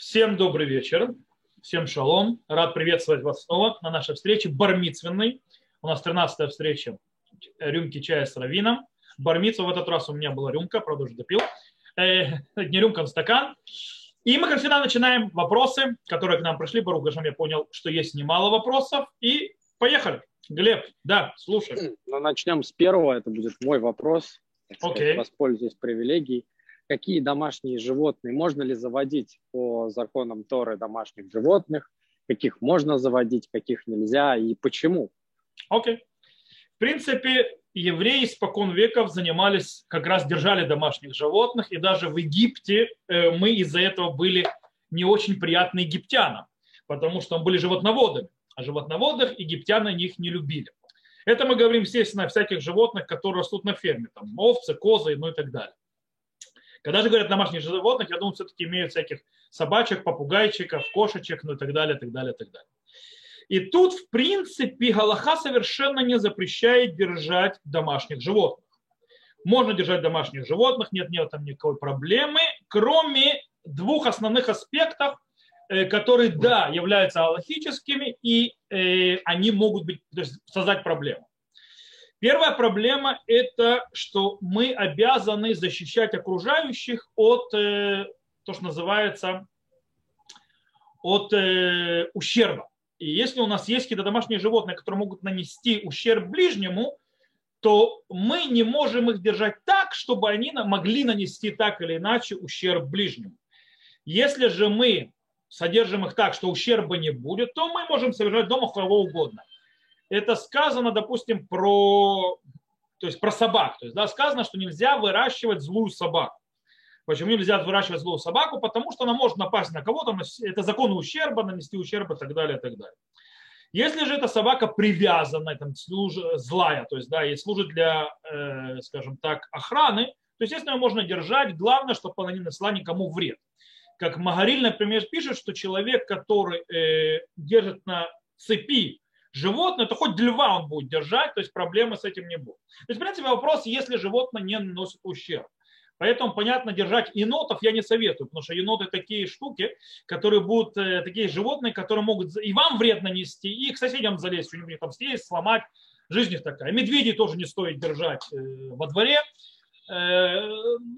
Всем добрый вечер. Всем шалом. Рад приветствовать вас снова на нашей встрече бармицвенной. У нас 13-я встреча рюмки чая с равином. Бармицу в этот раз у меня была рюмка, правда уже допил. Э, не рюмка, а стакан. И мы, как всегда, начинаем вопросы, которые к нам пришли. Барух Гашем, я понял, что есть немало вопросов. И поехали. Глеб, да, слушай. Ну, начнем с первого. Это будет мой вопрос. Окей. Okay. Воспользуюсь привилегией какие домашние животные, можно ли заводить по законам Торы домашних животных, каких можно заводить, каких нельзя и почему. Окей. Okay. В принципе, евреи спокон веков занимались, как раз держали домашних животных, и даже в Египте э, мы из-за этого были не очень приятны египтянам, потому что мы были животноводами, а животноводов египтяне их не любили. Это мы говорим, естественно, о всяких животных, которые растут на ферме, там овцы, козы, ну и так далее. Когда же говорят домашних животных, я думаю, все-таки имеют всяких собачек, попугайчиков, кошечек, ну и так далее, так далее, так далее. И тут, в принципе, Галаха совершенно не запрещает держать домашних животных. Можно держать домашних животных, нет, нет там никакой проблемы, кроме двух основных аспектов, э, которые, да, являются аллахическими, и э, они могут быть, то есть создать проблему. Первая проблема – это, что мы обязаны защищать окружающих от, э, то, что называется, от э, ущерба. И если у нас есть какие-то домашние животные, которые могут нанести ущерб ближнему, то мы не можем их держать так, чтобы они могли нанести так или иначе ущерб ближнему. Если же мы содержим их так, что ущерба не будет, то мы можем содержать дома кого угодно это сказано, допустим, про, то есть про собак. То есть, да, сказано, что нельзя выращивать злую собаку. Почему нельзя выращивать злую собаку? Потому что она может напасть на кого-то, это закон ущерба, нанести ущерб и так далее, и так далее. Если же эта собака привязана, там, злая, то есть, да, и служит для, э, скажем так, охраны, то, естественно, ее можно держать. Главное, чтобы она не нанесла никому вред. Как Магариль, например, пишет, что человек, который э, держит на цепи животное, то хоть льва он будет держать, то есть проблемы с этим не будет. То есть, в принципе, вопрос, если животное не наносит ущерб. Поэтому, понятно, держать енотов я не советую, потому что еноты такие штуки, которые будут, э, такие животные, которые могут и вам вред нанести, и к соседям залезть, что-нибудь там съесть, сломать. Жизнь их такая. Медведей тоже не стоит держать э, во дворе. Э,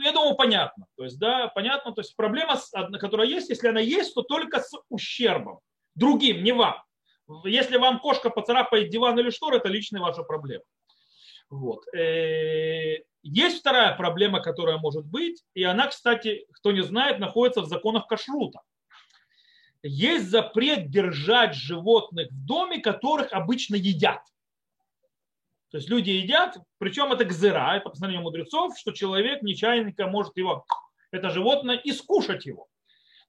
я думаю, понятно. То есть, да, понятно. То есть проблема, которая есть, если она есть, то только с ущербом. Другим, не вам. Если вам кошка поцарапает диван или шторы, это личная ваша проблема. Вот. Э, есть вторая проблема, которая может быть, и она, кстати, кто не знает, находится в законах кашрута. Есть запрет держать животных в доме, которых обычно едят. То есть люди едят, причем это гзыра, это постановление мудрецов, что человек нечаянно может его, это животное, и скушать его.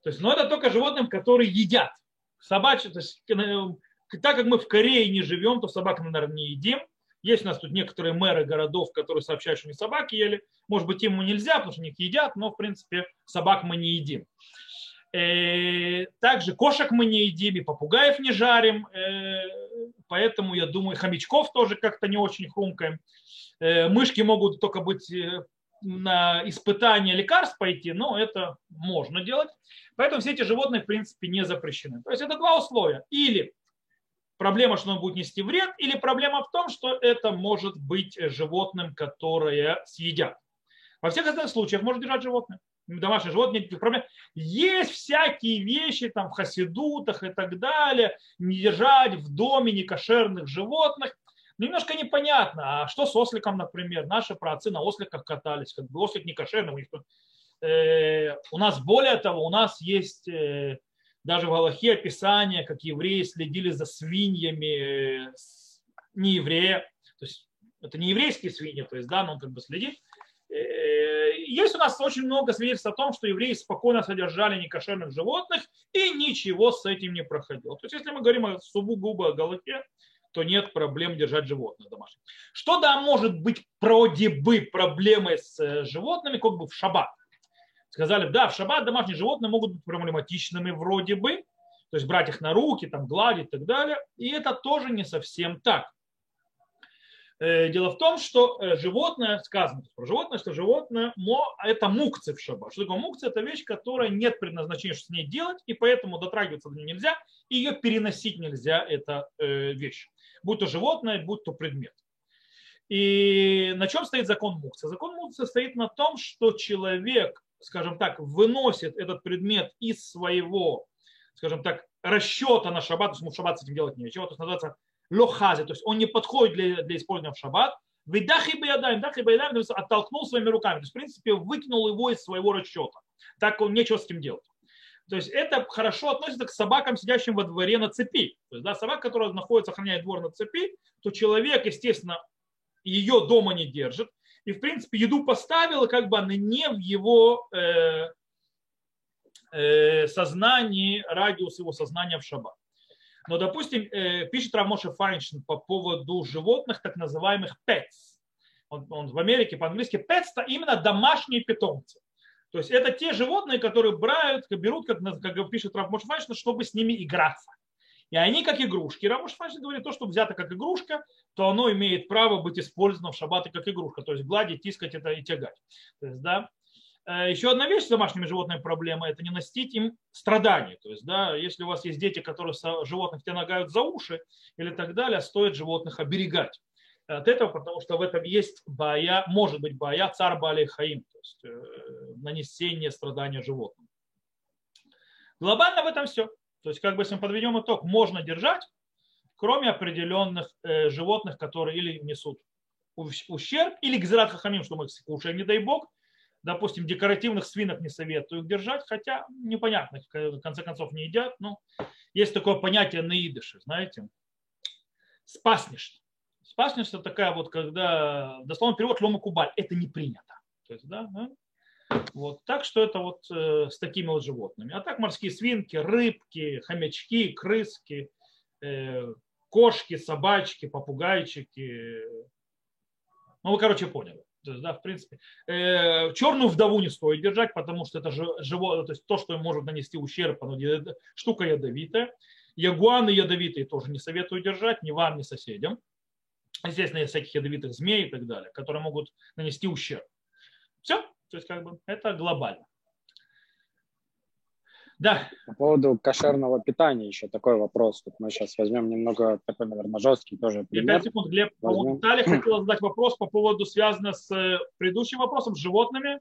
То есть, но это только животным, которые едят. Собачьи, то есть э, так как мы в Корее не живем, то собак мы, наверное, не едим. Есть у нас тут некоторые мэры городов, которые сообщают, что они собаки ели. Может быть, им нельзя, потому что они их едят, но, в принципе, собак мы не едим. Э, также кошек мы не едим, и попугаев не жарим. Э, поэтому, я думаю, хомячков тоже как-то не очень хрумкаем. Э, мышки могут только быть на испытание лекарств пойти, но это можно делать. Поэтому все эти животные, в принципе, не запрещены. То есть это два условия. Или проблема, что он будет нести вред, или проблема в том, что это может быть животным, которое съедят. Во всех остальных случаях можно держать животное. Домашнее животное, никаких проблем. Есть всякие вещи там в хасидутах и так далее. Не держать в доме некошерных животных. Немножко непонятно, а что с осликом, например? Наши праотцы на осликах катались, как бы ослик не кошерный. У, них, э, у нас более того, у нас есть э, даже в Галахе описание, как евреи следили за свиньями э, не еврея, то есть это не еврейские свиньи, то есть, да, но он как бы следит. Э, есть у нас очень много свидетельств о том, что евреи спокойно содержали некошерных животных и ничего с этим не проходило. То есть, если мы говорим о сугубо о Галахе, то нет проблем держать животных домашних. Что да, может быть вроде бы проблемой с э, животными, как бы в шаббат сказали, да, в шаббат домашние животные могут быть проблематичными вроде бы, то есть брать их на руки, там, гладить и так далее. И это тоже не совсем так. Э, дело в том, что э, животное, сказано про животное, что животное это мукцы в шаббат. Что такое мукцы? Это вещь, которая нет предназначения, что с ней делать, и поэтому дотрагиваться до нее нельзя, и ее переносить нельзя, эта э, вещь. Будь то животное, будь то предмет. И на чем стоит закон мукцы? Закон мукцы стоит на том, что человек, скажем так, выносит этот предмет из своего, скажем так, расчета на шаббат, то есть ему в шаббат с этим делать нечего, то есть называется лохази, то есть он не подходит для, для использования в шаббат, Видахи баядаем, дахи баядаем, оттолкнул своими руками. То есть, в принципе, выкинул его из своего расчета. Так он нечего с этим делать. То есть это хорошо относится к собакам, сидящим во дворе на цепи. То есть да, собака, которая находится, охраняет двор на цепи, то человек, естественно, ее дома не держит. И, в принципе, еду поставила, как бы она не в его э, э, сознании, радиус его сознания в шаббат. Но, допустим, э, пишет Рамоша Файншин по поводу животных, так называемых pets. Он, он в Америке по-английски pets – это именно домашние питомцы. То есть это те животные, которые брают, берут, как, как пишет Рамоша Файншин, чтобы с ними играться. И они как игрушки. Рамош Файншин говорит, то, что взято как игрушка, то оно имеет право быть использовано в шаббаты как игрушка. То есть гладить, тискать это и тягать. То есть, да, Э, Еще одна вещь с домашними животными проблема – это не носить им страданий. То есть, да, если у вас есть дети, которые животных тебя нагают за уши или так далее, стоит животных оберегать от этого, потому что в этом есть боя, может быть боя цар Бали Хаим, то есть э, нанесение страдания животным. Глобально в этом все. То есть, как бы, если мы подведем итог, можно держать, кроме определенных э, животных, которые или несут ущерб, или гзират хахамим, что мы их кушаем, не дай бог, допустим, декоративных свинок не советую их держать, хотя непонятно, в конце концов не едят. Но есть такое понятие на идыше, знаете, спаснешь. Спаснешь это такая вот, когда, дословно перевод лома кубаль, это не принято. То есть, да, да? Вот, так что это вот э, с такими вот животными. А так морские свинки, рыбки, хомячки, крыски, э, кошки, собачки, попугайчики. Ну, вы, короче, поняли. То есть, да, в принципе, э, черную вдову не стоит держать, потому что это живое, то есть то, что может нанести ущерб, оно штука ядовитая. Ягуаны ядовитые тоже не советую держать, ни вам, ни соседям. Естественно, есть всяких ядовитых змей и так далее, которые могут нанести ущерб. Все, то есть как бы это глобально. Да. По поводу кошерного питания еще такой вопрос. Вот мы сейчас возьмем немного такой, наверное, жесткий тоже пример. 5 секунд, Глеб. Возьмем. Далее хотел задать вопрос по поводу, связанного с э, предыдущим вопросом, с животными.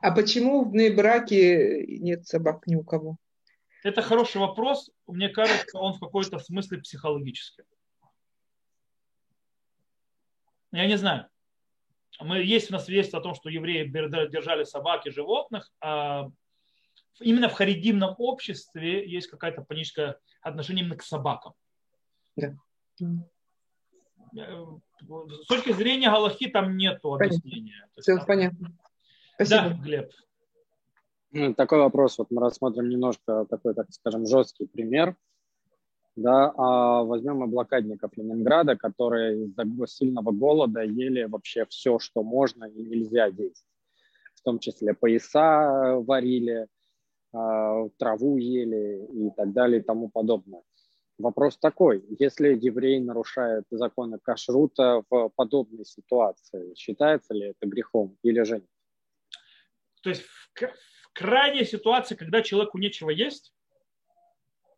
А почему в браке нет собак ни у кого? Это хороший вопрос. Мне кажется, он в какой-то смысле психологический. Я не знаю. Мы, есть у нас свидетельство о том, что евреи держали собак и животных, а именно в харидимном обществе есть какое-то паническое отношение именно к собакам. Да. Э, с точки зрения Галахи там нет объяснения. Все там... понятно. Спасибо. Да, Глеб. Такой вопрос. Вот мы рассмотрим немножко такой, так скажем, жесткий пример. Да, а возьмем и Ленинграда, которые из-за сильного голода ели вообще все, что можно и нельзя есть. В том числе пояса варили, а, траву ели и так далее и тому подобное. Вопрос такой, если еврей нарушает законы кашрута в подобной ситуации, считается ли это грехом или же нет? То есть в, в крайней ситуации, когда человеку нечего есть,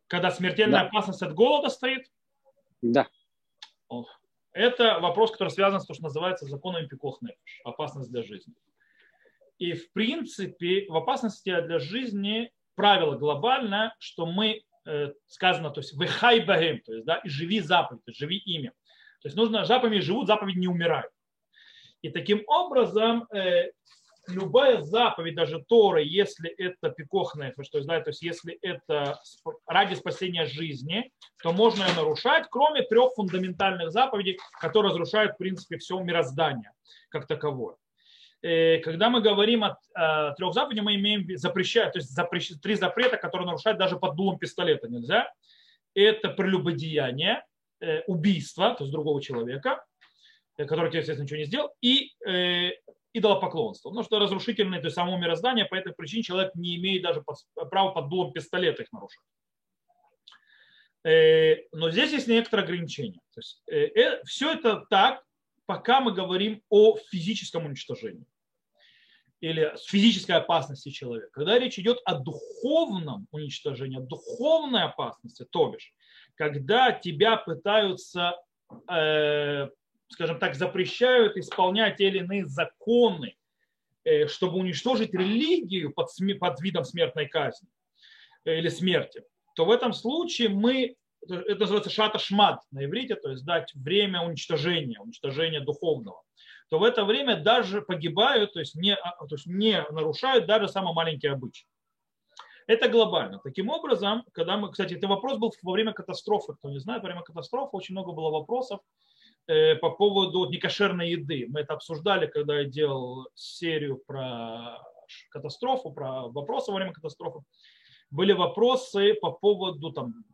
когда смертельная да. опасность от голода стоит? Да. Это вопрос, который связан с то, что называется законом пикох опасность для жизни. И в принципе в опасности для жизни правило глобальное, что мы, э, сказано, то есть выхай багем, то есть, да, и живи заповедь, живи ими. То есть нужно, заповеди живут, заповеди не умирают. И таким образом э, любая заповедь, даже Торы, если это пикохная, то есть, да, то есть если это ради спасения жизни, то можно ее нарушать, кроме трех фундаментальных заповедей, которые разрушают, в принципе, все мироздание как таковое. Э, когда мы говорим о, о трех заповедях, мы имеем запрещать, то есть запрещ, три запрета, которые нарушать даже под дулом пистолета нельзя. Это прелюбодеяние, э, убийство, то есть другого человека, э, который тебе, естественно, ничего не сделал, и идолопоклонство. Ну, что разрушительное, то само мироздание, по этой причине человек не имеет даже права под дулом пистолета их нарушать. Э, но здесь есть некоторые ограничения. То есть, э, э, все это так, пока мы говорим о физическом уничтожении или физической опасности человека. Когда речь идет о духовном уничтожении, о духовной опасности, то бишь, когда тебя пытаются, скажем так, запрещают исполнять те или иные законы, э, чтобы уничтожить религию под, под видом смертной казни э, или смерти, то в этом случае мы, это называется шата шмат на иврите, то есть дать время уничтожения, уничтожения духовного, то в это время даже погибают, то есть не, а, то есть не нарушают даже самые маленькие обычаи. Это глобально. Таким образом, когда мы, кстати, это вопрос был во время катастрофы, кто не знает, во время катастрофы очень много было вопросов по поводу некошерной еды. Мы это обсуждали, когда я делал серию про катастрофу, про вопросы во время катастрофы были вопросы по поводу там,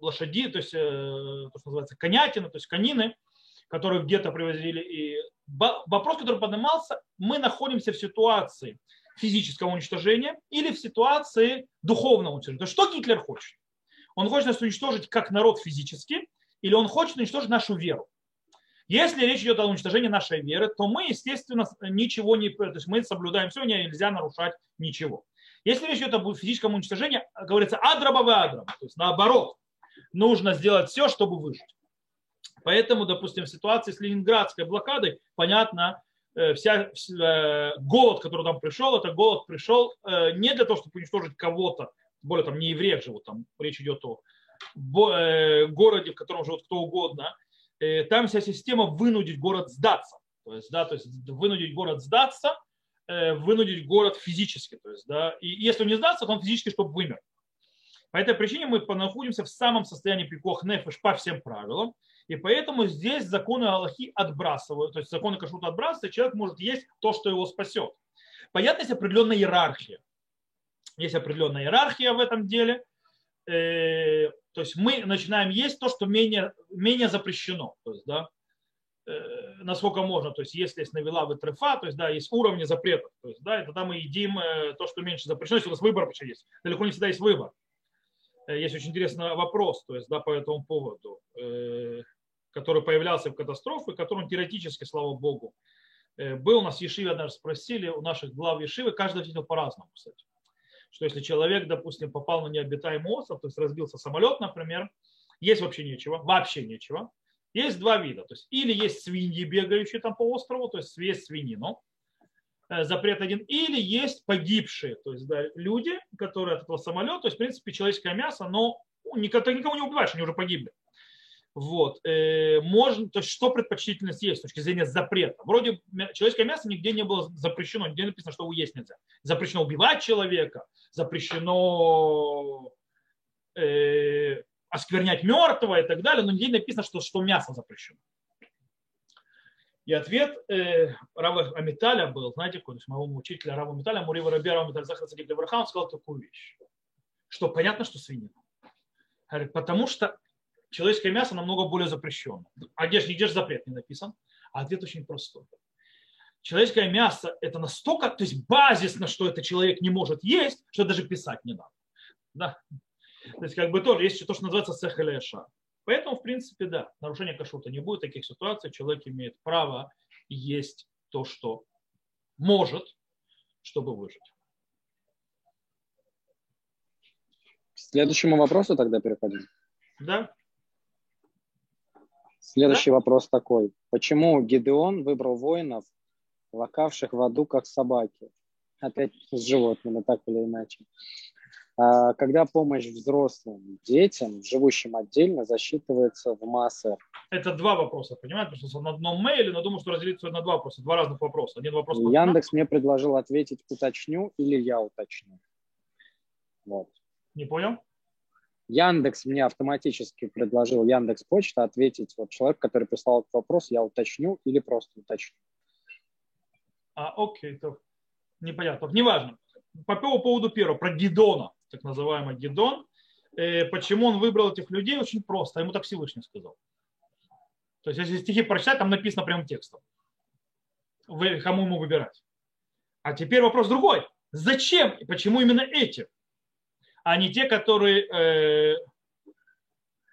лошади, то есть, э, то, что называется, конятины, то есть конины, которые где-то привозили. И вопрос, который поднимался, мы находимся в ситуации физического уничтожения или в ситуации духовного уничтожения. То есть что Гитлер хочет? Он хочет нас уничтожить как народ физически, или он хочет уничтожить нашу веру. Если речь идет о уничтожении нашей веры, то мы, естественно, ничего не... То есть мы соблюдаем все, нельзя нарушать ничего. Если речь идет об физическом уничтожении, говорится адрабовый адраб, то есть наоборот, нужно сделать все, чтобы выжить. Поэтому, допустим, в ситуации с ленинградской блокадой, понятно, э, вся, э, голод, который там пришел, это голод пришел э, не для того, чтобы уничтожить кого-то, более там не евреев живут, там речь идет о городе, в котором живут кто угодно, там вся система вынудить город сдаться. То есть, да, то есть вынудить город сдаться – Э, вынудить город физически. То есть, да, и если он не сдастся, то он физически, чтобы вымер. По этой причине мы находимся в самом состоянии пикох нефеш по всем правилам. И поэтому здесь законы Аллахи отбрасывают, то есть законы кашрута отбрасывают, и человек может есть то, что его спасет. Понятно, есть определенная иерархия. Есть определенная иерархия в этом деле. Э, то есть мы начинаем есть то, что менее, менее запрещено. То есть, да, Э, насколько можно, то есть если есть навела в трефа, то есть да, есть уровни запретов, то есть да, и тогда мы едим э, то, что меньше запрещено, если у нас выбор вообще есть. Далеко не всегда есть выбор. Э, есть очень интересный вопрос, то есть да, по этому поводу, который появлялся в катастрофе, который теоретически, слава богу, был у нас в Ешиве, однажды спросили у наших глав Ешивы, каждый ответил по-разному, кстати. Что если человек, допустим, попал на необитаемый остров, то есть разбился самолет, например, есть вообще нечего, вообще нечего, есть два вида. То есть или есть свиньи, бегающие там по острову, то есть есть свинину, э, запрет один, или есть погибшие, то есть да, люди, которые от этого самолета, то есть в принципе человеческое мясо, но никого, никого не убиваешь, они уже погибли. Вот. Э, можно, то есть что предпочтительность есть с точки зрения запрета? Вроде человеческое мясо нигде не было запрещено, нигде написано, что его есть нельзя. Запрещено убивать человека, запрещено э, осквернять мертвого и так далее, но нигде не написано, что, что мясо запрещено. И ответ э, Рава Амиталя был, знаете, какой, то есть моего учителя Рава Амиталя, Мурива Раби Рава Амиталя Захар он сказал такую вещь, что понятно, что свинина. Потому что человеческое мясо намного более запрещено. А где же, нигде же запрет не написан? А ответ очень простой. Человеческое мясо – это настолько, то есть базисно, что это человек не может есть, что даже писать не надо. Да? То есть как бы тоже есть то, что называется сехалеша. Поэтому, в принципе, да, нарушение кашрута не будет таких ситуаций. Человек имеет право есть то, что может, чтобы выжить. К следующему вопросу тогда переходим. Да. Следующий да? вопрос такой. Почему Гидеон выбрал воинов, лакавших в аду как собаки? Опять с животными, так или иначе. А, когда помощь взрослым детям, живущим отдельно, засчитывается в массах. Это два вопроса, понимаете? Потому что на одном мейле, но думаю, что разделиться на два вопроса. Два разных вопроса. Один вопрос. Яндекс мне предложил ответить уточню или я уточню. Вот. Не понял? Яндекс мне автоматически предложил Яндекс Почта ответить вот человек, который прислал этот вопрос, я уточню или просто уточню. А, окей, то непонятно. Неважно. По поводу первого, про Гидона так называемый Гедон. Э, почему он выбрал этих людей? Очень просто. Ему так Всевышний сказал. То есть, если стихи прочитать, там написано прямым текстом. Вы, кому ему выбирать. А теперь вопрос другой. Зачем и почему именно эти? А не те, которые, э,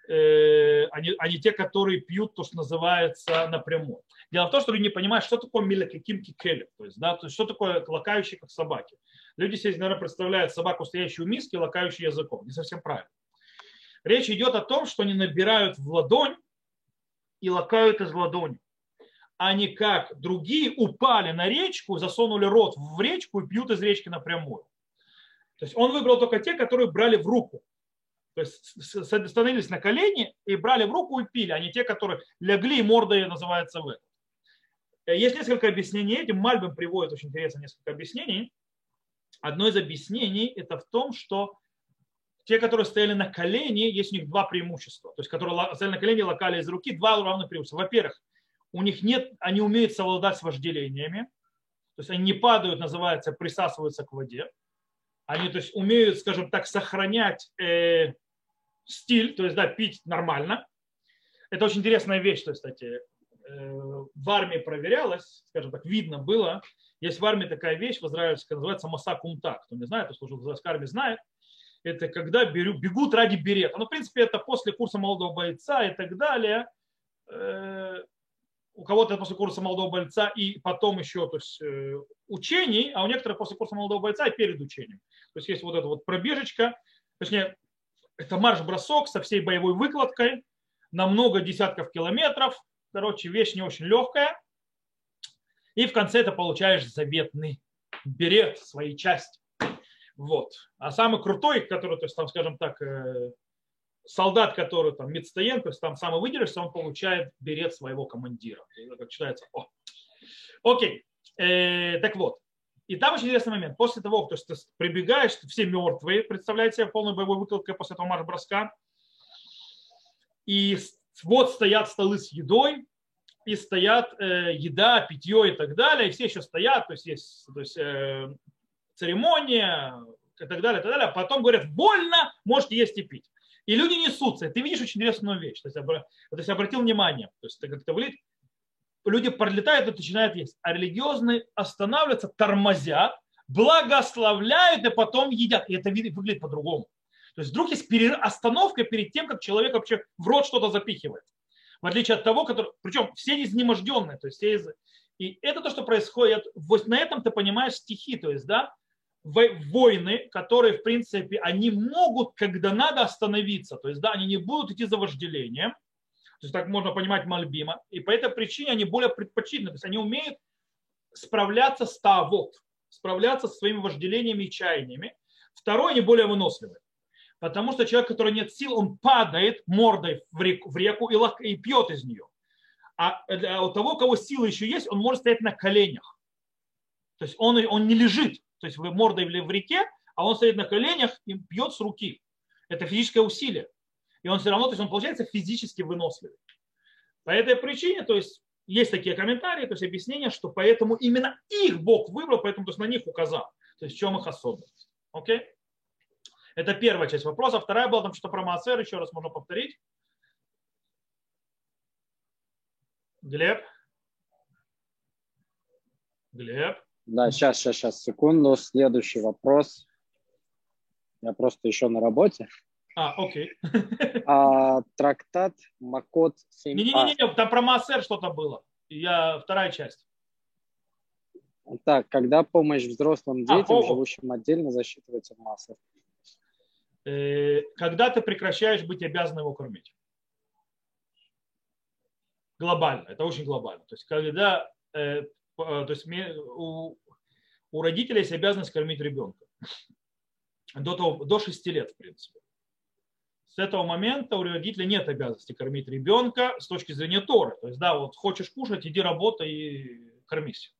э, а, не, а не те, которые пьют то, что называется напрямую. Дело в том, что люди не понимают, что такое милекикимки келли, то есть, да, то есть что такое лакающие, как собаки. Люди себе, наверное, представляют собаку, стоящую в миске, лакающую языком. Не совсем правильно. Речь идет о том, что они набирают в ладонь и лакают из ладони. Они, как другие, упали на речку, засунули рот в речку и пьют из речки напрямую. То есть он выбрал только те, которые брали в руку. То есть становились на колени и брали в руку и пили, а не те, которые легли и мордой называется в это. Есть несколько объяснений этим. Мальбим приводит очень интересно несколько объяснений. Одно из объяснений это в том, что те, которые стояли на колени, есть у них два преимущества. То есть, которые стояли на колени, локали из руки, два равных преимущества. Во-первых, у них нет, они умеют совладать с вожделениями. То есть они не падают, называется, присасываются к воде. Они то есть, умеют, скажем так, сохранять э, стиль, то есть да, пить нормально. Это очень интересная вещь, то есть, кстати, э, в армии проверялось, скажем так, видно было. Есть в армии такая вещь в израильской, называется маса кумта. Кто не знает, кто служил в израильской армии, знает. Это когда беру, бегут ради берета. Ну, в принципе, это после курса молодого бойца и так далее. У кого-то после курса молодого бойца и потом еще то есть, э, учений, а у некоторых после курса молодого бойца и перед учением. То есть есть вот эта вот пробежечка, точнее, это марш-бросок со всей боевой выкладкой на много десятков километров. Короче, вещь не очень легкая. И в конце ты получаешь заветный берет своей части. Вот. А самый крутой, который, то есть там, скажем так, э, солдат, который там медстоен, то есть там самый выдержится, он получает берет своего командира. Как читается. О. Окей. Э, так вот. И там очень интересный момент. После того, то есть ты прибегаешь, все мертвые, представляете себе полную боевую выкладку после этого марш-броска. И вот стоят столы с едой, и стоят э, еда, питье и так далее, и все еще стоят, то есть есть то есть, э, церемония и так далее, и так далее. А потом говорят, больно, можете есть и пить. И люди несутся. Ты видишь очень интересную вещь. То есть, вот если обратил внимание, то есть ты как-то выглядит, люди пролетают и начинают есть. А религиозные останавливаются, тормозят, благословляют и потом едят. И это выглядит по-другому. То есть вдруг есть остановка перед тем, как человек вообще в рот что-то запихивает. В отличие от того, который... Причем все изнеможденные. То есть все из... И это то, что происходит. Вот на этом ты понимаешь стихи. То есть, да, войны, которые, в принципе, они могут, когда надо, остановиться. То есть, да, они не будут идти за вожделением, то есть так можно понимать Мальбима. И по этой причине они более предпочтительны. То есть они умеют справляться с тавот, справляться со своими вожделениями и чаяниями. Второе, они более выносливы. Потому что человек, который нет сил, он падает мордой в реку, в реку и, лак, и пьет из нее. А у того, у кого силы еще есть, он может стоять на коленях. То есть он, он не лежит, то есть вы мордой в реке, а он стоит на коленях и пьет с руки. Это физическое усилие и он все равно, то есть он получается физически выносливый. По этой причине, то есть есть такие комментарии, то есть объяснения, что поэтому именно их Бог выбрал, поэтому то есть на них указал. То есть в чем их особенность. Окей? Это первая часть вопроса. Вторая была там что-то про Маасер, еще раз можно повторить. Глеб? Глеб? Да, сейчас, сейчас, сейчас, секунду. Следующий вопрос. Я просто еще на работе. А, окей. А, трактат Макот 7 Не-не-не, там про Массер что-то было. Я вторая часть. Так, когда помощь взрослым а, детям, а, живущим отдельно, засчитывается в массах? Э, когда ты прекращаешь быть обязан его кормить. Глобально, это очень глобально. То есть, когда э, то есть, у, у родителей есть обязанность кормить ребенка. До, того, до 6 лет, в принципе с этого момента у родителя нет обязанности кормить ребенка с точки зрения Торы. То есть, да, вот хочешь кушать, иди работай и кормись.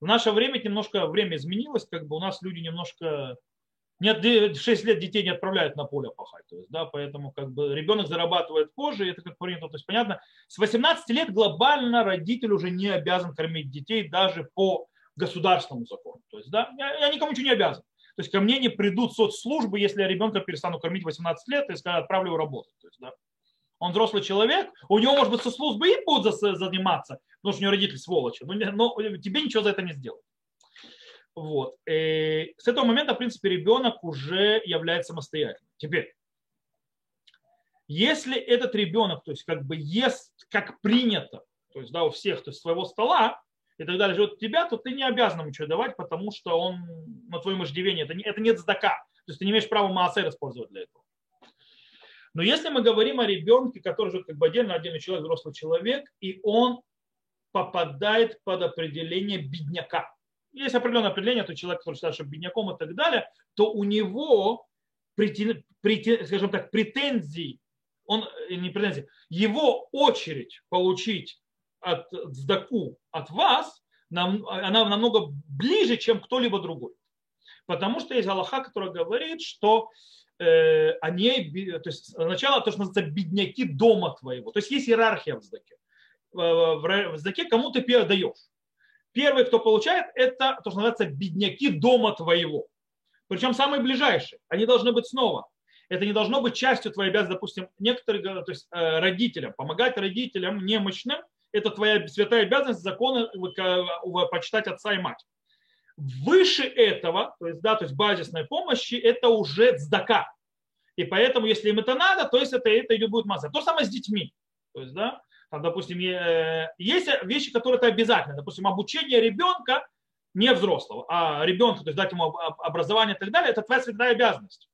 В наше время немножко время изменилось, как бы у нас люди немножко нет, 6 лет детей не отправляют на поле пахать. То есть, да, поэтому как бы ребенок зарабатывает позже, это как принято. То есть, понятно, с 18 лет глобально родитель уже не обязан кормить детей даже по государственному закону. То есть, да, я, я никому ничего не обязан. То есть ко мне не придут соцслужбы, если я ребенка перестану кормить 18 лет и скажу, отправлю его работать. То есть, да. Он взрослый человек, у него, может быть, соцслужбы и будут заниматься, потому что у него родители сволочи, но, но тебе ничего за это не сделают. Вот. И э, с этого момента, в принципе, ребенок уже является самостоятельным. Теперь, Если этот ребенок, то есть как бы ест как принято, то есть да, у всех, то есть своего стола, и так далее, живет тебя, то ты не обязан ему ничего давать, потому что он на твоем иждивении, это, не, это нет сдака. То есть ты не имеешь права маасер использовать для этого. Но если мы говорим о ребенке, который живет как бы отдельно, отдельный человек, взрослый человек, и он попадает под определение бедняка. Есть определенное определение, то человек, который считает, что бедняком и так далее, то у него, скажем так, претензий, он, э, не претензии, его очередь получить от сдаку от вас, она намного ближе, чем кто-либо другой. Потому что есть Аллаха, который говорит, что э, они, то есть сначала то, что называется бедняки дома твоего. То есть есть иерархия в сдаке. В, в сдаке кому ты даешь. Первый, кто получает, это то, что называется бедняки дома твоего. Причем самые ближайшие. Они должны быть снова. Это не должно быть частью твоей обязанности. Допустим, некоторые то есть э, родителям, помогать родителям немощным, это твоя святая обязанность закона почитать отца и мать. Выше этого, то есть, да, то есть базисной помощи, это уже сдака. И поэтому, если им это надо, то есть это, это идет будет масса. То же самое с детьми. То есть, да, там, допустим, есть вещи, которые это обязательно. Допустим, обучение ребенка, не взрослого, а ребенка, то есть дать ему образование и так далее, это твоя святая обязанность.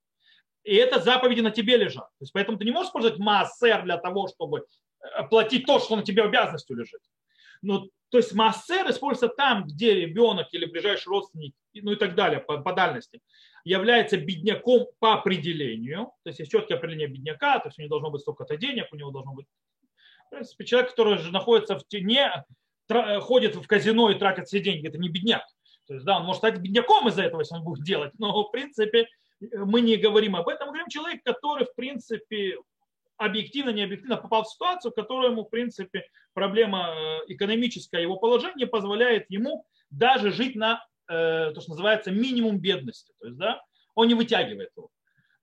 И это заповеди на тебе лежат. То есть, поэтому ты не можешь использовать массер для того, чтобы э, платить то, что на тебе обязанностью лежит. Ну, то есть массер используется там, где ребенок или ближайший родственник, ну и так далее, по, по дальности, является бедняком по определению. То есть есть четкое определение бедняка, то есть у него должно быть столько-то денег, у него должно быть... В принципе, человек, который же находится в тени, ходит в казино и тратит все деньги, это не бедняк. То есть, да, он может стать бедняком из-за этого, если он будет делать, но, в принципе, мы не говорим об этом, мы говорим человек, который, в принципе, объективно, не объективно попал в ситуацию, которая ему, в принципе, проблема э, экономическая, его положение позволяет ему даже жить на э, то, что называется минимум бедности. То есть, да, он не вытягивает его.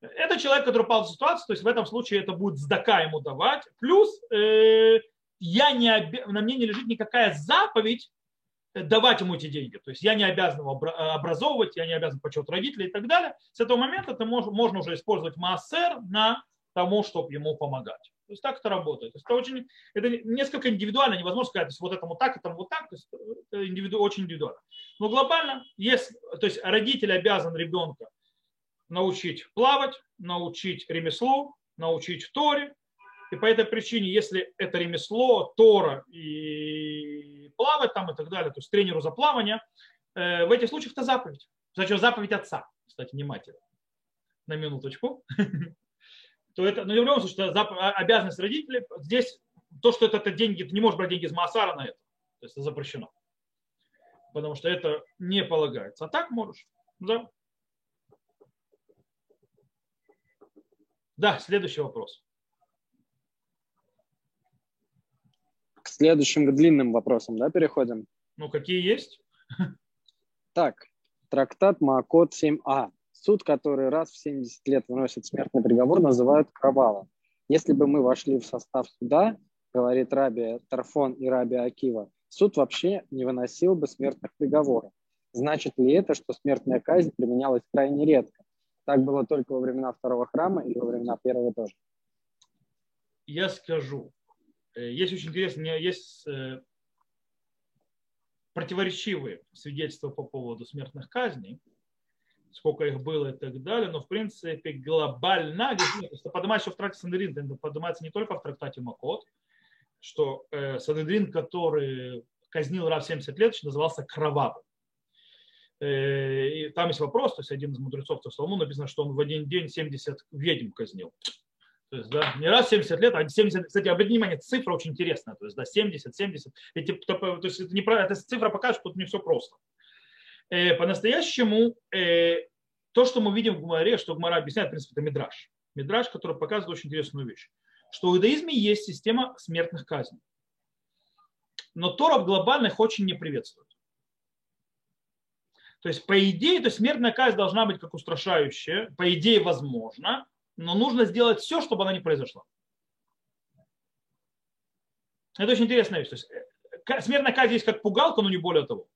Это человек, который попал в ситуацию, то есть в этом случае это будет сдака ему давать. Плюс э, я не, на мне не лежит никакая заповедь давать ему эти деньги. То есть я не обязан его образовывать, я не обязан почет родителей и так далее. С этого момента это можно, можно уже использовать массер на тому, чтобы ему помогать. То есть так это работает. То есть это, очень, это несколько индивидуально, невозможно сказать, то есть вот этому так, этому вот так, то есть это индивиду, очень индивидуально. Но глобально, если, то есть родитель обязан ребенка научить плавать, научить ремеслу, научить Торе. И по этой причине, если это ремесло, Тора и плавать там и так далее, то есть тренеру за плавание, э, в этих случаях это заповедь. Зачем заповедь отца, кстати, не матери. На минуточку. то это, ну, в любом случае, это а, обязанность родителей. Здесь то, что это, это деньги, ты не можешь брать деньги из Маасара на это. То есть это запрещено. Потому что это не полагается. А так можешь. Да. Да, следующий вопрос. К следующим длинным вопросам, да, переходим? Ну, какие есть? Так, трактат Маакот 7а. Суд, который раз в 70 лет выносит смертный приговор, называют кровавым. Если бы мы вошли в состав суда, говорит Раби Тарфон и Раби Акива, суд вообще не выносил бы смертных приговоров. Значит ли это, что смертная казнь применялась крайне редко? Так было только во времена второго храма и во времена первого тоже. Я скажу. Э, есть очень интересно, есть э, противоречивые свидетельства по поводу смертных казней сколько их было и так далее, но в принципе глобально, если поднимается в трактате Сандрин, поднимается не только в трактате Макот, что э, Сандрин, который казнил раз 70 лет, назывался кровавым. Э, и там есть вопрос, то есть один из мудрецов Солому написано, что он в один день 70 ведьм казнил. То есть, да, не раз 70 лет, а 70, кстати, обратите внимание, цифра очень интересная, то есть, да, 70, 70, эти, то, то есть, это не, эта цифра покажет, что тут не все просто. Э, по-настоящему э, то, что мы видим в Гумаре, что Гумара объясняет, в принципе, это Мидраш. Мидраш, который показывает очень интересную вещь, что в иудаизме есть система смертных казней. Но Тора глобально их очень не приветствует. То есть, по идее, то есть смертная казнь должна быть как устрашающая, по идее, возможно, но нужно сделать все, чтобы она не произошла. Это очень интересная вещь. То есть, смертная казнь есть как пугалка, но не более того.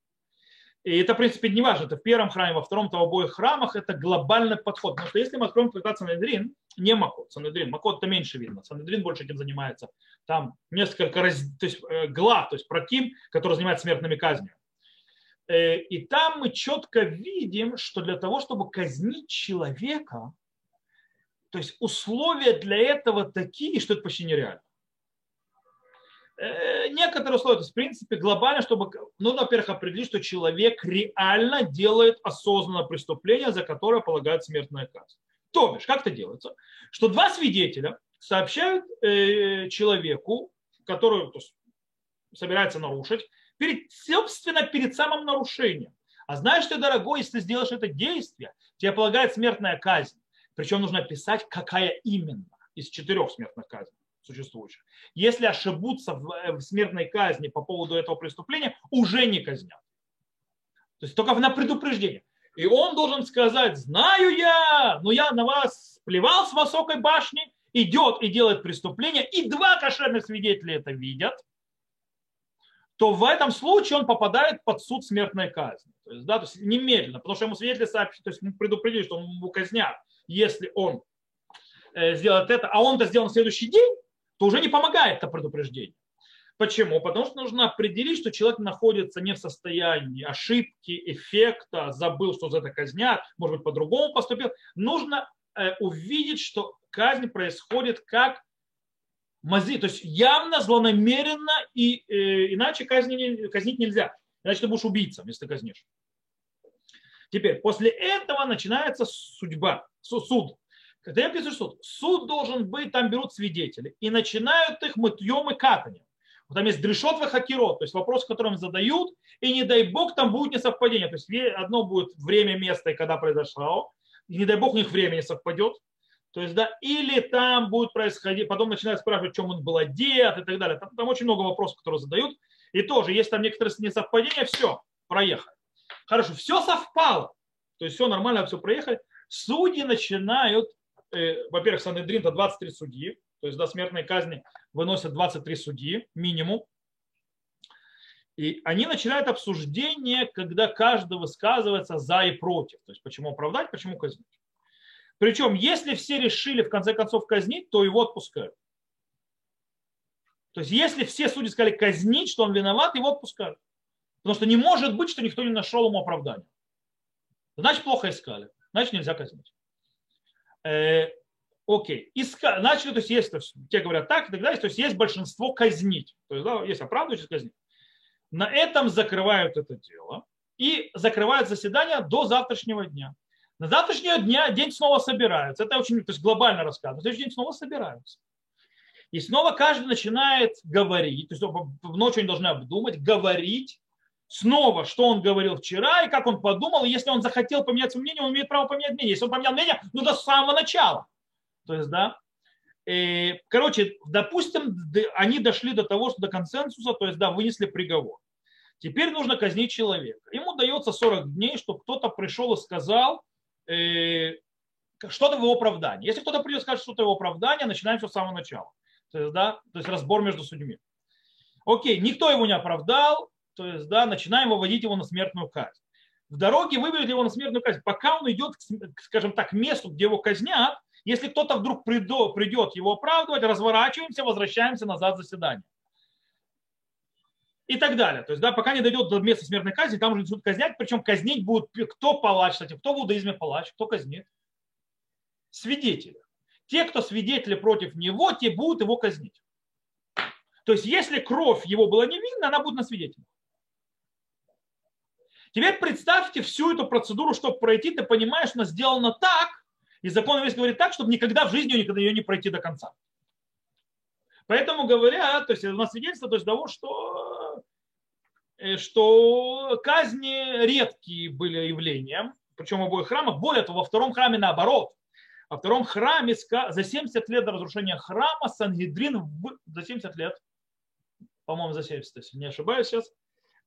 И это, в принципе, не важно, это в первом храме, во втором, то в обоих храмах, это глобальный подход. Потому что если мы откроем трактат Санедрин, не Макот, Санедрин, Макот это меньше видно, Санедрин больше этим занимается. Там несколько раз, то есть, э, глав, то есть проким, который занимается смертными казнями. Э, и там мы четко видим, что для того, чтобы казнить человека, то есть условия для этого такие, что это почти нереально. Э, некоторые условия, то есть в принципе глобально, чтобы, ну, во-первых, определить, что человек реально делает осознанное преступление, за которое полагает смертная казнь. То бишь, как это делается? Что два свидетеля сообщают э, человеку, который то есть, собирается нарушить, перед, собственно, перед самым нарушением. А знаешь что, дорогой, если ты сделаешь это действие, тебе полагает смертная казнь. Причем нужно писать, какая именно из четырех смертных казней существующих. Если ошибутся в смертной казни по поводу этого преступления, уже не казнят. То есть только на предупреждение. И он должен сказать, знаю я, но я на вас плевал с высокой башни, идет и делает преступление, и два кошерных свидетеля это видят, то в этом случае он попадает под суд смертной казни. То есть, да, то есть немедленно, потому что ему свидетели сообщили, то есть предупредили, что он его казнят, если он э, сделает это, а он это сделал на следующий день, то уже не помогает это предупреждение. Почему? Потому что нужно определить, что человек находится не в состоянии ошибки, эффекта, забыл, что за это казнят, может быть, по-другому поступил. Нужно э, увидеть, что казнь происходит как мази, то есть явно, злонамеренно, и э, иначе казни, казнить нельзя. Иначе ты будешь убийцем, если ты казнишь. Теперь, после этого начинается судьба, суд. Когда я пишу суд, суд должен быть, там берут свидетели и начинают их мытьем и катанием. Вот там есть дрешот в хакерот, то есть вопрос, который им задают, и не дай бог там будет несовпадение. То есть одно будет время, место и когда произошло, и не дай бог у них время не совпадет. То есть, да, или там будет происходить, потом начинают спрашивать, чем он был одет и так далее. Там, там очень много вопросов, которые задают. И тоже, есть там некоторые несовпадения, все, проехали. Хорошо, все совпало. То есть все нормально, все проехали. Судьи начинают э, во-первых, Санедрин это 23 судьи, то есть до смертной казни выносят 23 судьи минимум. И они начинают обсуждение, когда каждый высказывается за и против. То есть почему оправдать, почему казнить. Причем, если все решили в конце концов казнить, то его отпускают. То есть, если все судьи сказали казнить, что он виноват, его отпускают. Потому что не может быть, что никто не нашел ему оправдания. Значит, плохо искали. Значит, нельзя казнить. Э, окей, Иска, начали, то есть есть, то есть, те говорят так и так далее, то есть есть большинство казнить, то есть да, есть оправдывающие казнить. На этом закрывают это дело и закрывают заседание до завтрашнего дня. На завтрашнего дня день снова собираются. Это очень, то есть глобально рассказывают. На следующий день снова собираются. И снова каждый начинает говорить, то есть ночью они должны обдумать, говорить снова, что он говорил вчера и как он подумал. И если он захотел поменять свое мнение, он имеет право поменять мнение. Если он поменял мнение, ну до самого начала. То есть, да. И, короче, допустим, они дошли до того, что до консенсуса, то есть, да, вынесли приговор. Теперь нужно казнить человека. Ему дается 40 дней, чтобы кто-то пришел и сказал что-то в его оправдании. Если кто-то придет и скажет что-то его оправдании, начинаем все с самого начала. То есть, да, то есть разбор между судьями. Окей, никто его не оправдал, то есть, да, начинаем выводить его на смертную казнь. В дороге вывели его на смертную казнь. Пока он идет, скажем так, к месту, где его казнят, если кто-то вдруг придет его оправдывать, разворачиваемся, возвращаемся назад в заседание. И так далее. То есть, да, пока не дойдет до места смертной казни, там уже начнут казнять. Причем казнить будут кто палач, кстати, кто в иудаизме палач, кто казнит? Свидетели. Те, кто свидетели против него, те будут его казнить. То есть, если кровь его была невинна, она будет на свидетелях. Теперь представьте всю эту процедуру, чтобы пройти, ты понимаешь, она сделана так, и закон весь говорит так, чтобы никогда в жизни никогда ее не пройти до конца. Поэтому говорят, то есть у нас свидетельство то есть того, что, э, что казни редкие были явлением, причем в обоих храмах. Более того, во втором храме наоборот. Во втором храме за 70 лет до разрушения храма Сангидрин за 70 лет, по-моему, за 70, если не ошибаюсь сейчас,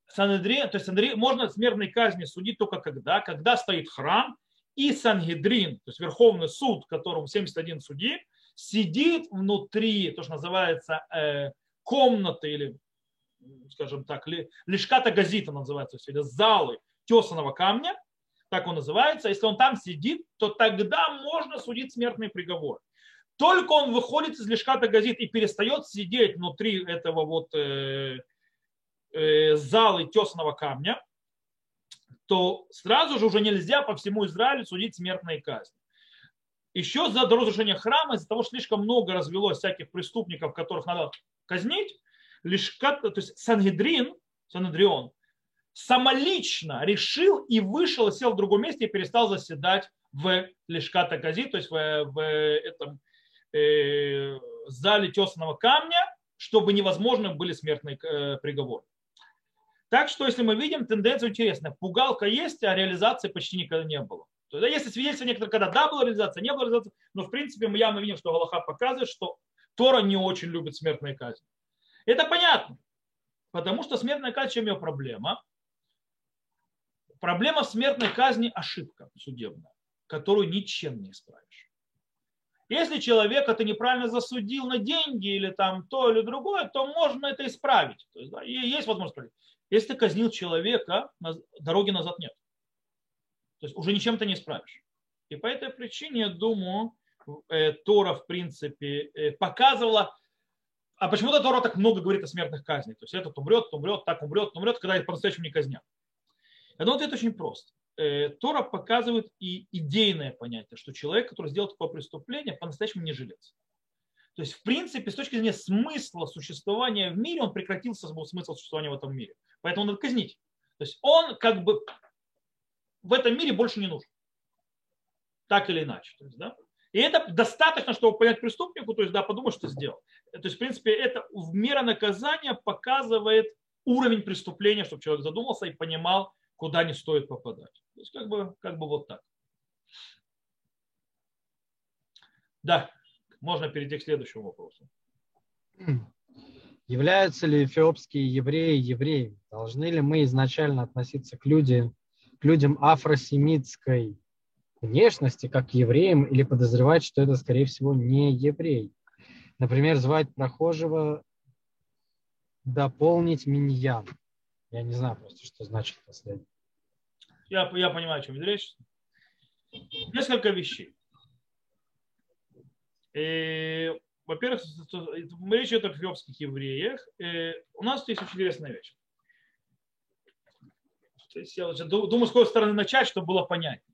Санедрин, то есть Санедрин, можно смертной казни судить только когда, когда стоит храм, и Сангедрин, то есть Верховный суд, которому 71 судей, сидит внутри, то, что называется, э, комнаты или, скажем так, ли, лишката газита называется, или залы, тесаного камня, так он называется, если он там сидит, то тогда можно судить смертный приговор. Только он выходит из лишката газет и перестает сидеть внутри этого вот э, э, зала тесаного камня, то сразу же уже нельзя по всему Израилю судить смертной казни. Еще за разрушение храма, из-за того, что слишком много развелось всяких преступников, которых надо казнить, лишь, то есть Сангедрин, Сангедрион, самолично решил и вышел, сел в другом месте и перестал заседать в Лешката Гази, то есть в, в этом э, зале тесаного камня, чтобы невозможно были смертные э, приговоры. Так что, если мы видим, тенденция интересная. Пугалка есть, а реализации почти никогда не было. То есть, если свидетельства некоторые, когда да, была реализация, не было реализации, но в принципе мы явно видим, что Галаха показывает, что Тора не очень любит смертные казни. Это понятно, потому что смертная казнь, чем ее проблема? Проблема смертной казни – ошибка судебная, которую ничем не исправишь. Если человека ты неправильно засудил на деньги или там то или другое, то можно это исправить. То есть, да, есть возможность исправить. Если ты казнил человека, дороги назад нет. То есть уже ничем ты не исправишь. И по этой причине, я думаю, э, Тора, в принципе, э, показывала, а почему-то Тора так много говорит о смертных казнях. То есть этот умрет, умрет, так умрет, умрет, когда их по-настоящему не казнят. Я думаю, это очень просто. Э, Тора показывает и идейное понятие, что человек, который сделал такое преступление, по-настоящему не жилец. То есть, в принципе, с точки зрения смысла существования в мире, он прекратился смысл существования в этом мире. Поэтому надо казнить. То есть он как бы в этом мире больше не нужен. Так или иначе. То есть, да? И это достаточно, чтобы понять преступнику, то есть, да, подумать, что сделал. То есть, в принципе, это в мера наказания показывает уровень преступления, чтобы человек задумался и понимал, куда не стоит попадать. То есть, как бы, как бы вот так. Да, можно перейти к следующему вопросу. Являются ли эфиопские евреи евреями? Должны ли мы изначально относиться к, люди, к людям афросемитской внешности, как к евреям, или подозревать, что это, скорее всего, не еврей? Например, звать прохожего дополнить миньян. Я не знаю просто, что значит последнее. Я, я понимаю, о чем речь. Несколько вещей. И во-первых, речь идет о эфиопских евреях. Э, у нас есть очень интересная вещь. То есть я думаю, с какой стороны начать, чтобы было понятно.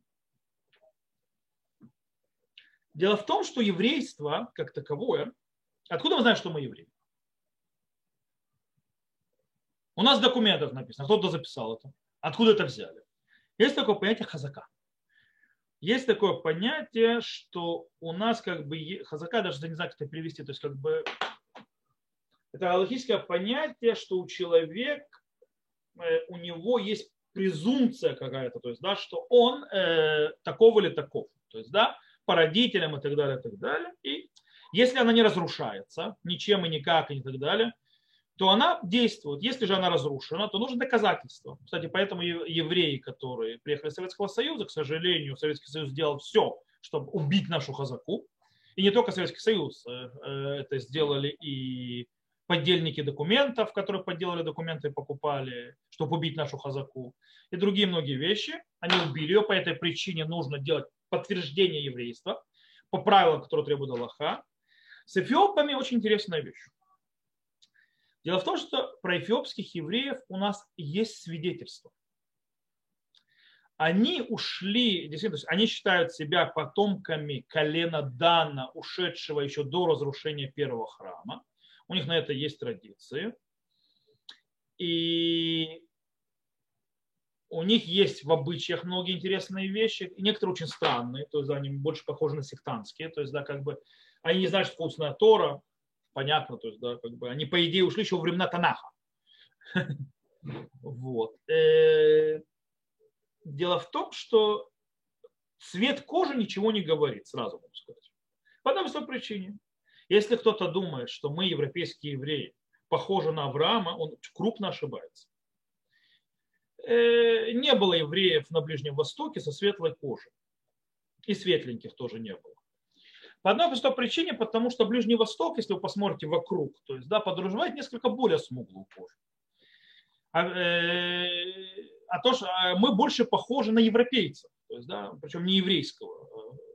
Дело в том, что еврейство, как таковое, откуда мы знаем, что мы евреи? У нас в документах написано, кто-то записал это. Откуда это взяли? Есть такое понятие хазака есть такое понятие, что у нас как бы хазака, даже не знаю, как это перевести, то есть как бы это логическое понятие, что у человека, э, у него есть презумпция какая-то, то есть, да, что он э, такого или таков, то есть, да, по родителям и так далее, и так далее. И если она не разрушается ничем и никак и так далее, то она действует. Если же она разрушена, то нужно доказательство. Кстати, поэтому евреи, которые приехали из Советского Союза, к сожалению, Советский Союз сделал все, чтобы убить нашу хазаку. И не только Советский Союз, э, э, это сделали и поддельники документов, которые подделали документы и покупали, чтобы убить нашу хазаку, и другие многие вещи. Они убили ее, по этой причине нужно делать подтверждение еврейства по правилам, которые требует Аллаха. С эфиопами очень интересная вещь. Дело в том, что про эфиопских евреев у нас есть свидетельство. Они ушли, действительно, они считают себя потомками колена Дана, ушедшего еще до разрушения первого храма. У них на это есть традиции. И у них есть в обычаях многие интересные вещи, и некоторые очень странные, то есть они больше похожи на сектантские, то есть да, как бы они не знают, что вкусная Тора, понятно, то есть, да, как бы они, по идее, ушли еще во времена Танаха. Вот. Э, дело в том, что цвет кожи ничего не говорит, сразу могу сказать. По одной простой причине. Если кто-то думает, что мы, европейские евреи, похожи на Авраама, он крупно ошибается. Э, не было евреев на Ближнем Востоке со светлой кожей. И светленьких тоже не было. По одной простой причине, потому что Ближний Восток, если вы посмотрите вокруг, то есть, да, подразумевает несколько более смуглую кожу. А, э, а то, что э, мы больше похожи на европейцев, то есть, да, причем не еврейского э,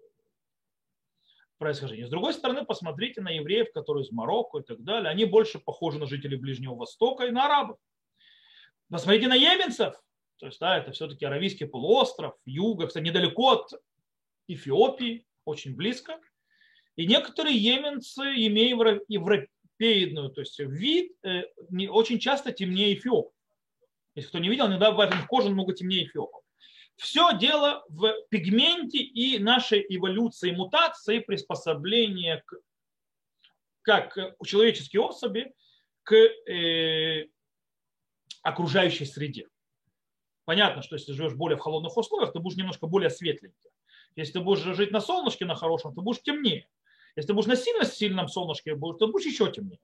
происхождения. С другой стороны, посмотрите на евреев, которые из Марокко и так далее. Они больше похожи на жителей Ближнего Востока и на арабов. Посмотрите на еменцев. То есть, да, это все-таки Аравийский полуостров, юга, кстати, недалеко от Эфиопии, очень близко. И некоторые еменцы, имея европеидную, то есть вид, э, очень часто темнее эфиоп. Если кто не видел, иногда бывает в коже намного темнее эфиопов. Все дело в пигменте и нашей эволюции, мутации, приспособления к, как у человеческой особи к э, окружающей среде. Понятно, что если живешь более в холодных условиях, ты будешь немножко более светленький. Если ты будешь жить на солнышке, на хорошем, ты будешь темнее. Если ты будешь на сильно сильном солнышке, то будешь еще темнее.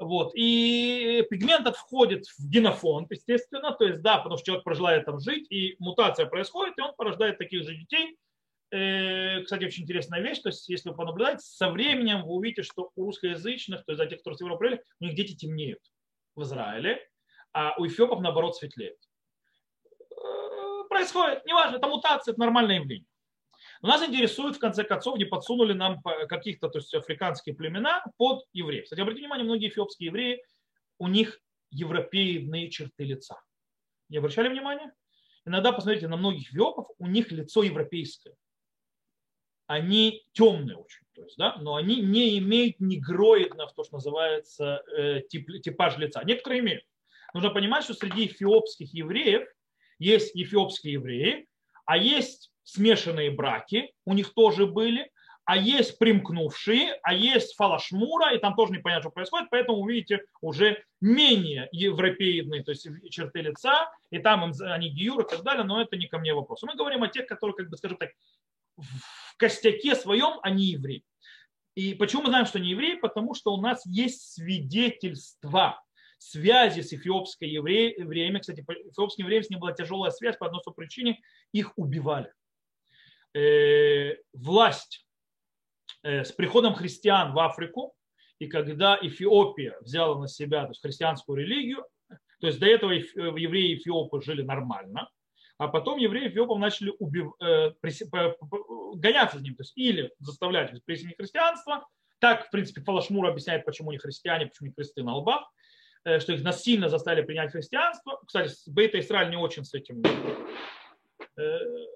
Вот. И пигмент этот входит в генофонд, естественно, то есть да, потому что человек прожелает там жить, и мутация происходит, и он порождает таких же детей. Э, кстати, очень интересная вещь, то есть если вы понаблюдаете, со временем вы увидите, что у русскоязычных, то есть за тех, которые с Европы у них дети темнеют в Израиле, а у эфиопов, наоборот, светлеют. Э, происходит, неважно, это мутация, это нормальное явление. Но нас интересует, в конце концов, не подсунули нам каких-то то есть, африканские племена под евреев. Кстати, обратите внимание, многие эфиопские евреи, у них европейные черты лица. Не обращали внимания? Иногда посмотрите на многих эфиопов, у них лицо европейское. Они темные очень, то есть, да, но они не имеют негроидного, то, что называется, э, тип, типаж лица. Некоторые имеют. Нужно понимать, что среди эфиопских евреев есть эфиопские евреи, а есть смешанные браки, у них тоже были, а есть примкнувшие, а есть фалашмура, и там тоже непонятно, что происходит, поэтому увидите уже менее европеидные, то есть черты лица, и там они гиюр и так далее, но это не ко мне вопрос. Мы говорим о тех, которые, как бы, скажем так, в костяке своем они евреи. И почему мы знаем, что они евреи? Потому что у нас есть свидетельства связи с эфиопской евреями. Кстати, эфиопским евреям с ним была тяжелая связь по одной причине. Их убивали. Э, власть э, с приходом христиан в Африку, и когда Эфиопия взяла на себя то есть, христианскую религию, то есть до этого э, евреи Эфиопы жили нормально, а потом евреи Эфиопов начали убив... гоняться с ним, то есть или заставлять присоединить христианство, так, в принципе, Фалашмур объясняет, почему они христиане, почему не кресты на лбах, что их насильно заставили принять христианство. Кстати, Бейта Израиль не очень с этим.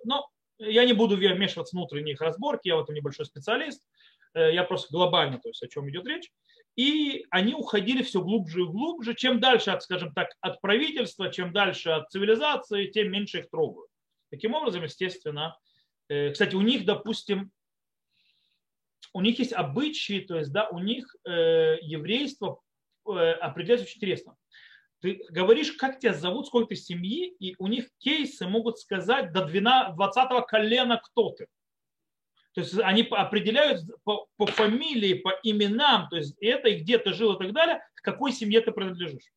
Но я не буду вмешиваться в внутренние их разборки, я в этом небольшой специалист, э, я просто глобально, то есть о чем идет речь. И они уходили все глубже и глубже. Чем дальше, от, скажем так, от правительства, чем дальше от цивилизации, тем меньше их трогают. Таким образом, естественно, э, кстати, у них, допустим, у них есть обычаи, то есть, да, у них э, еврейство определяется очень интересно. Ты говоришь, как тебя зовут, сколько ты семьи, и у них кейсы могут сказать до 20 колена, кто ты. То есть они определяют по, по фамилии, по именам, то есть это и где ты жил и так далее, к какой семье ты принадлежишь.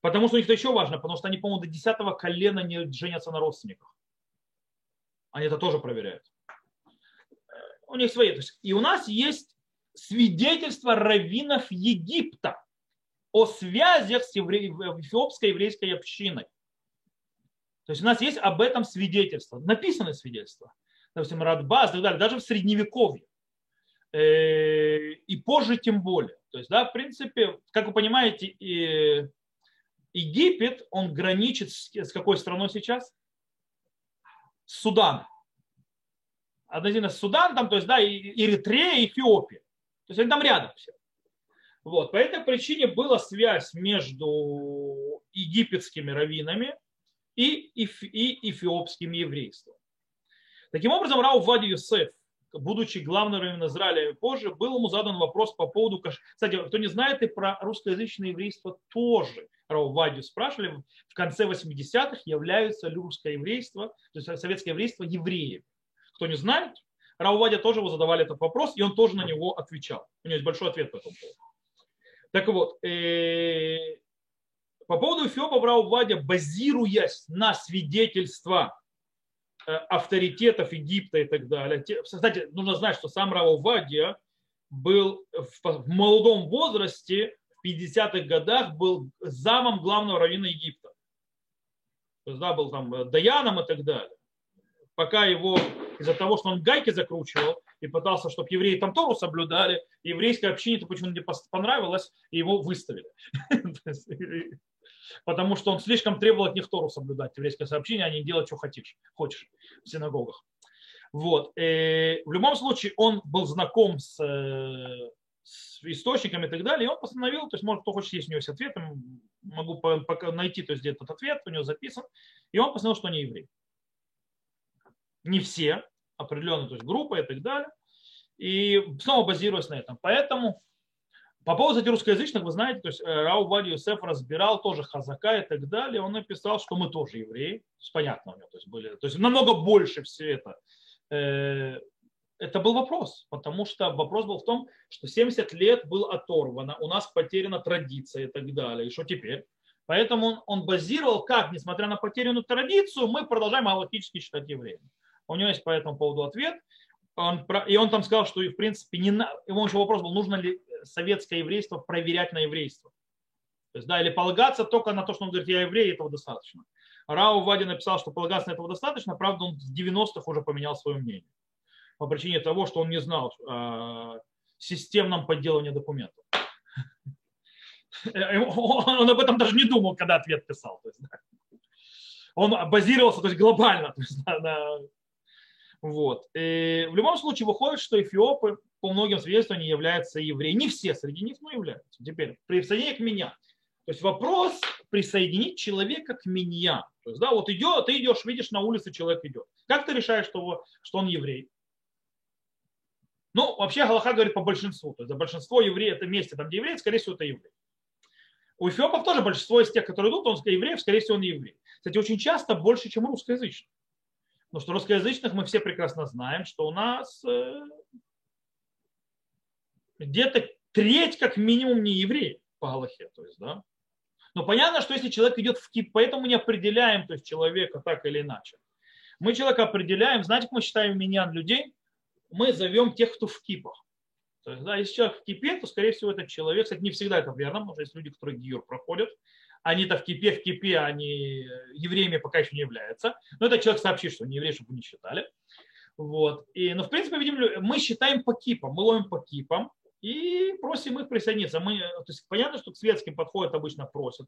Потому что у них это еще важно, потому что они, по-моему, до 10 колена не женятся на родственниках. Они это тоже проверяют. У них свои. То есть, и у нас есть свидетельство раввинов Египта о связях с евре... эфиопской еврейской общиной. То есть у нас есть об этом свидетельство, написанное свидетельство. Допустим, Радбас и так далее, даже в Средневековье. Э, и позже тем более. То есть, да, в принципе, как вы понимаете, Египет, он граничит с какой страной сейчас? С Суданом. Однозначно с Суданом, то есть, да, Эритрея, Эфиопия. То есть они там рядом все. Вот. По этой причине была связь между египетскими раввинами и, и эфиопским еврейством. Таким образом, Рау Вади Юсеф, будучи главным раввином Израиля позже, был ему задан вопрос по поводу... Кстати, кто не знает, и про русскоязычное еврейство тоже Рау Вадию спрашивали. В конце 80-х являются ли русское еврейство, то есть советское еврейство евреями. Кто не знает, Рау Вадя тоже его задавали этот вопрос, и он тоже на него отвечал. У него есть большой ответ по этому поводу. Так вот, э, по поводу Эфиопа Вадя, базируясь на свидетельства э, авторитетов Египта и так далее. Кстати, нужно знать, что сам Рау был в молодом возрасте, в 50-х годах, был замом главного раввина Египта. То есть, да, был там э, Даяном и так далее. Пока его из-за того, что он гайки закручивал и пытался, чтобы евреи там Тору соблюдали, еврейское общине это почему-то не понравилось, и его выставили. Потому что он слишком требовал от них Тору соблюдать, еврейское сообщение, а не делать, что хочешь, хочешь в синагогах. Вот. И э, в любом случае он был знаком с, э, с источниками и так далее, и он постановил, то есть, может, кто хочет, есть у него есть ответ, могу пока найти, то есть, где этот ответ у него записан, и он постановил, что он не еврей. Не все, определенная то есть, группа и так далее. И снова базируясь на этом. Поэтому по поводу кстати, русскоязычных, вы знаете, то есть э, Рау Вади Юсеф разбирал тоже Хазака и так далее. Он написал, что мы тоже евреи. То есть, понятно у него. То есть, были, то есть намного больше все это Э, это был вопрос, потому что вопрос был в том, что 70 лет был оторвано, у нас потеряна традиция и так далее. И что теперь? Поэтому он, он базировал, как, несмотря на потерянную традицию, мы продолжаем галактически считать евреями. У него есть по этому поводу ответ. Он, и он там сказал, что, в принципе, не на... ему еще вопрос был, нужно ли советское еврейство проверять на еврейство. То есть, да, или полагаться только на то, что он говорит, я еврей, этого достаточно. Рау Вади написал, что полагаться на этого достаточно, правда, он в 90-х уже поменял свое мнение. По причине того, что он не знал о системном подделывании документов. Он об этом даже не думал, когда ответ писал. Он базировался то есть, глобально. То есть, на... вот. И в любом случае выходит, что эфиопы по многим свидетельствам не являются евреями. Не все среди них, но являются. Теперь, присоединение к меня. То есть вопрос присоединить человека к минья. То есть, да, вот идет, ты идешь, видишь, на улице человек идет. Как ты решаешь, что, что он еврей? Ну, вообще Галаха говорит по большинству. То есть за большинство евреев, это месте, там, где еврей, скорее всего, это еврей. У эфиопов тоже большинство из тех, которые идут, он евреев, скорее всего, он еврей. Кстати, очень часто больше, чем русскоязычных. Потому что русскоязычных мы все прекрасно знаем, что у нас э, где-то треть, как минимум, не евреи по Галахе. То есть, да? Но понятно, что если человек идет в кип, поэтому не определяем то есть, человека так или иначе. Мы человека определяем, знаете, как мы считаем меня людей? Мы зовем тех, кто в кипах. То есть, да, если человек в кипе, то, скорее всего, этот человек, кстати, не всегда это верно, потому что есть люди, которые гиюр проходят, они-то в кипе, в кипе, они евреями пока еще не являются. Но этот человек сообщит, что не еврей, чтобы вы не считали. Вот. И, но, в принципе, видим, мы считаем по кипам, мы ловим по кипам, и просим их присоединиться. Мы, то есть понятно, что к светским подходят обычно просят.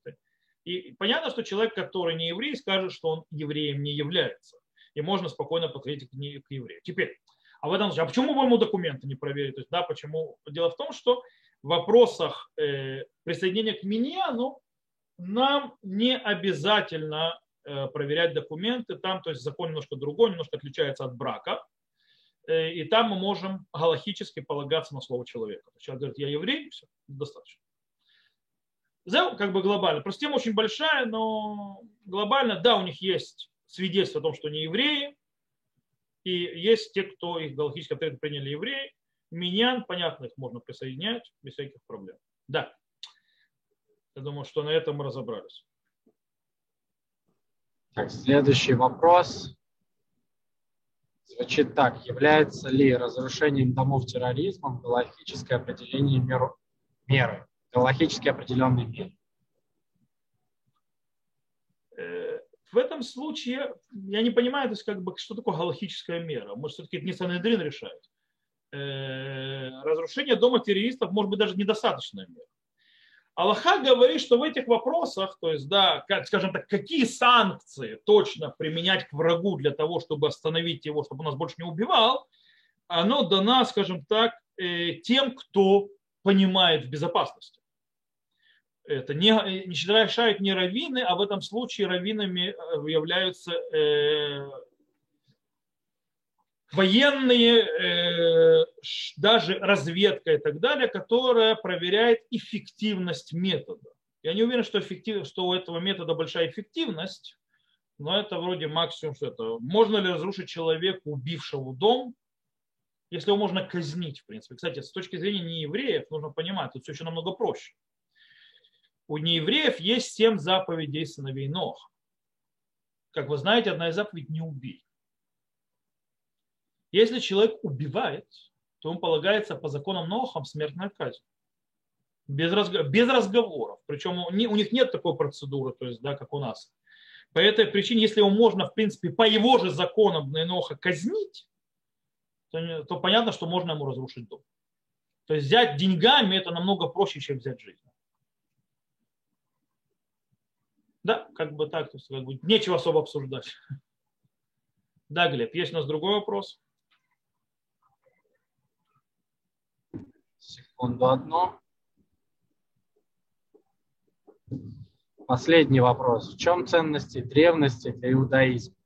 И понятно, что человек, который не еврей, скажет, что он евреем не является. И можно спокойно подходить к, к еврею. Теперь, а в этом случае, а почему бы ему документы не проверить? То есть, да, почему? Дело в том, что в вопросах э, присоединения к миньяну нам не обязательно э, проверять документы. Там, то есть закон немножко другой, немножко отличается от брака. Э, и там мы можем галахически полагаться на слово человека. Человек говорит, я еврей, все, достаточно. Это как бы глобально. Просто тема очень большая, но глобально, да, у них есть свидетельство о том, что они евреи, и есть те, кто их галактически приняли евреи. Миньян, понятно, их можно присоединять без всяких проблем. Да. Я думаю, что на этом мы разобрались. Так, следующий вопрос звучит так. Является ли разрушением домов терроризмом галактическое определение меру, меры? Галактически определенные меры? Э, в этом случае я не понимаю, то есть, как бы, что такое галактическая мера. Может, все-таки это не Санедрин решает. Э, разрушение дома террористов может быть даже недостаточная мера. Аллаха говорит, что в этих вопросах, то есть, да, скажем так, какие санкции точно применять к врагу для того, чтобы остановить его, чтобы он нас больше не убивал, оно дано, скажем так, э, тем, кто понимает в безопасности. Это не, не решают не раввины, а в этом случае раввинами э, являются э, военные, э, даже разведка и так далее, которая проверяет эффективность метода. Я не уверен, что, эффектив, что у этого метода большая эффективность, но это вроде максимум, что это. Можно ли разрушить человека, убившего дом, если его можно казнить, в принципе. Кстати, с точки зрения неевреев, нужно понимать, тут все еще намного проще. У неевреев есть семь заповедей сыновей Ноха. Как вы знаете, одна из заповедей – не убей. Если человек убивает, то ему полагается по законам Нохам смертная казнь. Без, разго... без разговоров. Причем у них нет такой процедуры, то есть, да, как у нас. По этой причине, если его можно, в принципе, по его же законам Еноха казнить, то, то понятно, что можно ему разрушить дом. То есть взять деньгами это намного проще, чем взять жизнь. Да, как бы так, то есть, как бы, нечего особо обсуждать. Да, Глеб, есть у нас другой вопрос? Секунду одну. Последний вопрос. В чем ценности древности для иудаизма?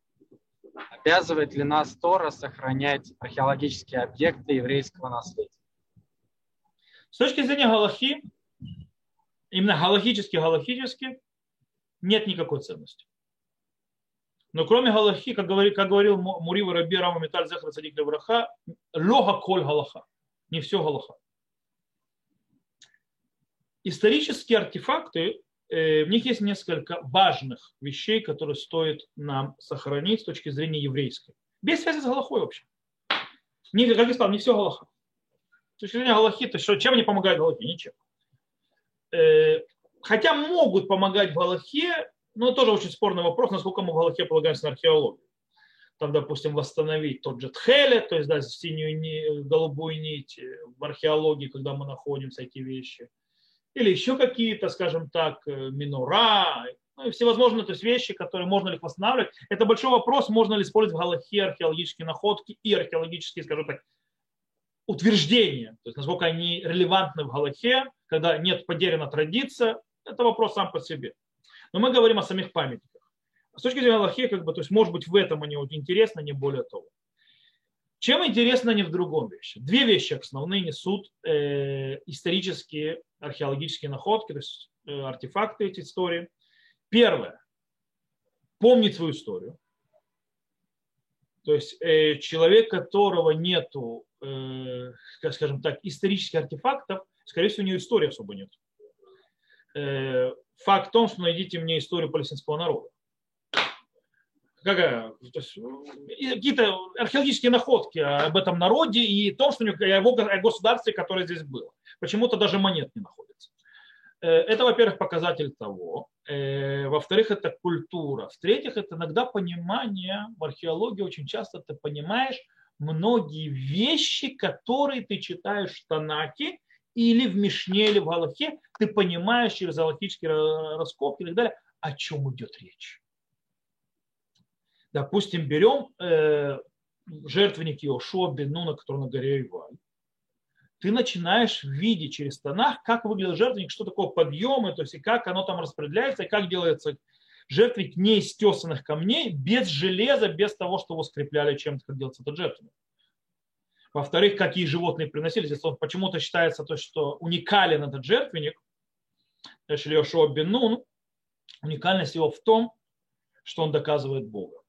Обязывает ли нас Тора сохранять археологические объекты еврейского наследия? С точки зрения Галахи, именно галахически-галахически, нет никакой ценности. Но кроме Галахи, как, говорил, как говорил Мурива Раби Рама Металь Зехар Садик Левраха, лога коль Галаха. Не все Галаха. Исторические артефакты, э, в них есть несколько важных вещей, которые стоит нам сохранить с точки зрения еврейской. Без связи с Галахой вообще. Не, как я сказал, не все Галаха. С точки зрения Галахи, то что, чем они помогают Галахе? Ничем. Э, хотя могут помогать в Галахе, но тоже очень спорный вопрос, насколько мы в Галахе полагаемся на археологию. Там, допустим, восстановить тот же Тхеле, то есть да, синюю голубую нить в археологии, когда мы находим всякие вещи. Или еще какие-то, скажем так, э, минура, ну, и всевозможные то есть вещи, которые можно ли их восстанавливать. Это большой вопрос, можно ли использовать в Галахе археологические находки и археологические, скажем так, утверждения, то есть насколько они релевантны в Галахе, когда нет потеряна традиция, это вопрос сам по себе. Но мы говорим о самих памятниках. С точки зрения Аллахи, как бы, то есть, может быть, в этом они интересны, не более того. Чем интересно они в другом вещи? Две вещи основные несут э, исторические археологические находки, то есть э, артефакты эти истории. Первое. Помнить свою историю. То есть э, человек, которого нету, э, скажем так, исторических артефактов, скорее всего, у него истории особо нет. Факт в том, что найдите мне историю палестинского народа. Какая? Какие-то археологические находки об этом народе и том, что о его государстве, которое здесь было. Почему-то даже монет не находится. Э, это, во-первых, показатель того. Э, во-вторых, это культура. В-третьих, это иногда понимание. В археологии очень часто ты понимаешь многие вещи, которые ты читаешь в Танаке, или в Мишне, или в Галахе, ты понимаешь через галактические раскопки и так далее, о чем идет речь. Допустим, берем э, жертвенник Иошуа Бенуна, который на горе Иваль. Ты начинаешь видеть через тонах, как выглядит жертвенник, что такое подъемы, то есть и как оно там распределяется, и как делается жертвенник не из тесанных камней, без железа, без того, что его скрепляли чем-то, как делается этот жертвенник. Во-вторых, какие животные приносили. Здесь почему-то считается то, что уникален этот жертвенник, Шлешуа Бенун, уникальность его в том, что он доказывает Бога.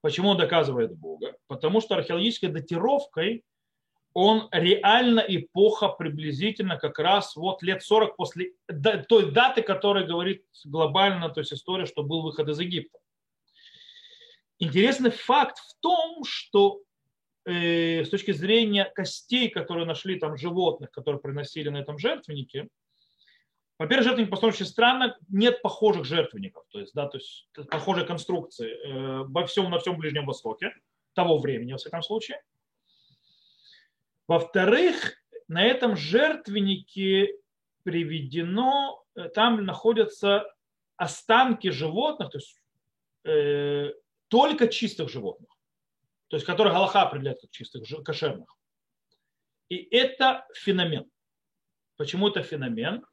Почему он доказывает Бога? Потому что археологической датировкой он реально эпоха приблизительно как раз вот лет 40 после той даты, которая говорит глобально, то есть история, что был выход из Египта. Интересный факт в том, что э, с точки зрения костей, которые нашли там животных, которые приносили на этом жертвеннике, во-первых, жертвенник построен очень странно, нет похожих жертвенников, то есть, да, то есть похожей конструкции э, во всем, на всем Ближнем Востоке, того времени, во всяком случае. Во-вторых, на этом жертвеннике приведено, э, там находятся останки животных, то есть э, только чистых животных то есть которые Галаха определяет как чистых, кошерных. И это феномен. Почему это феномен?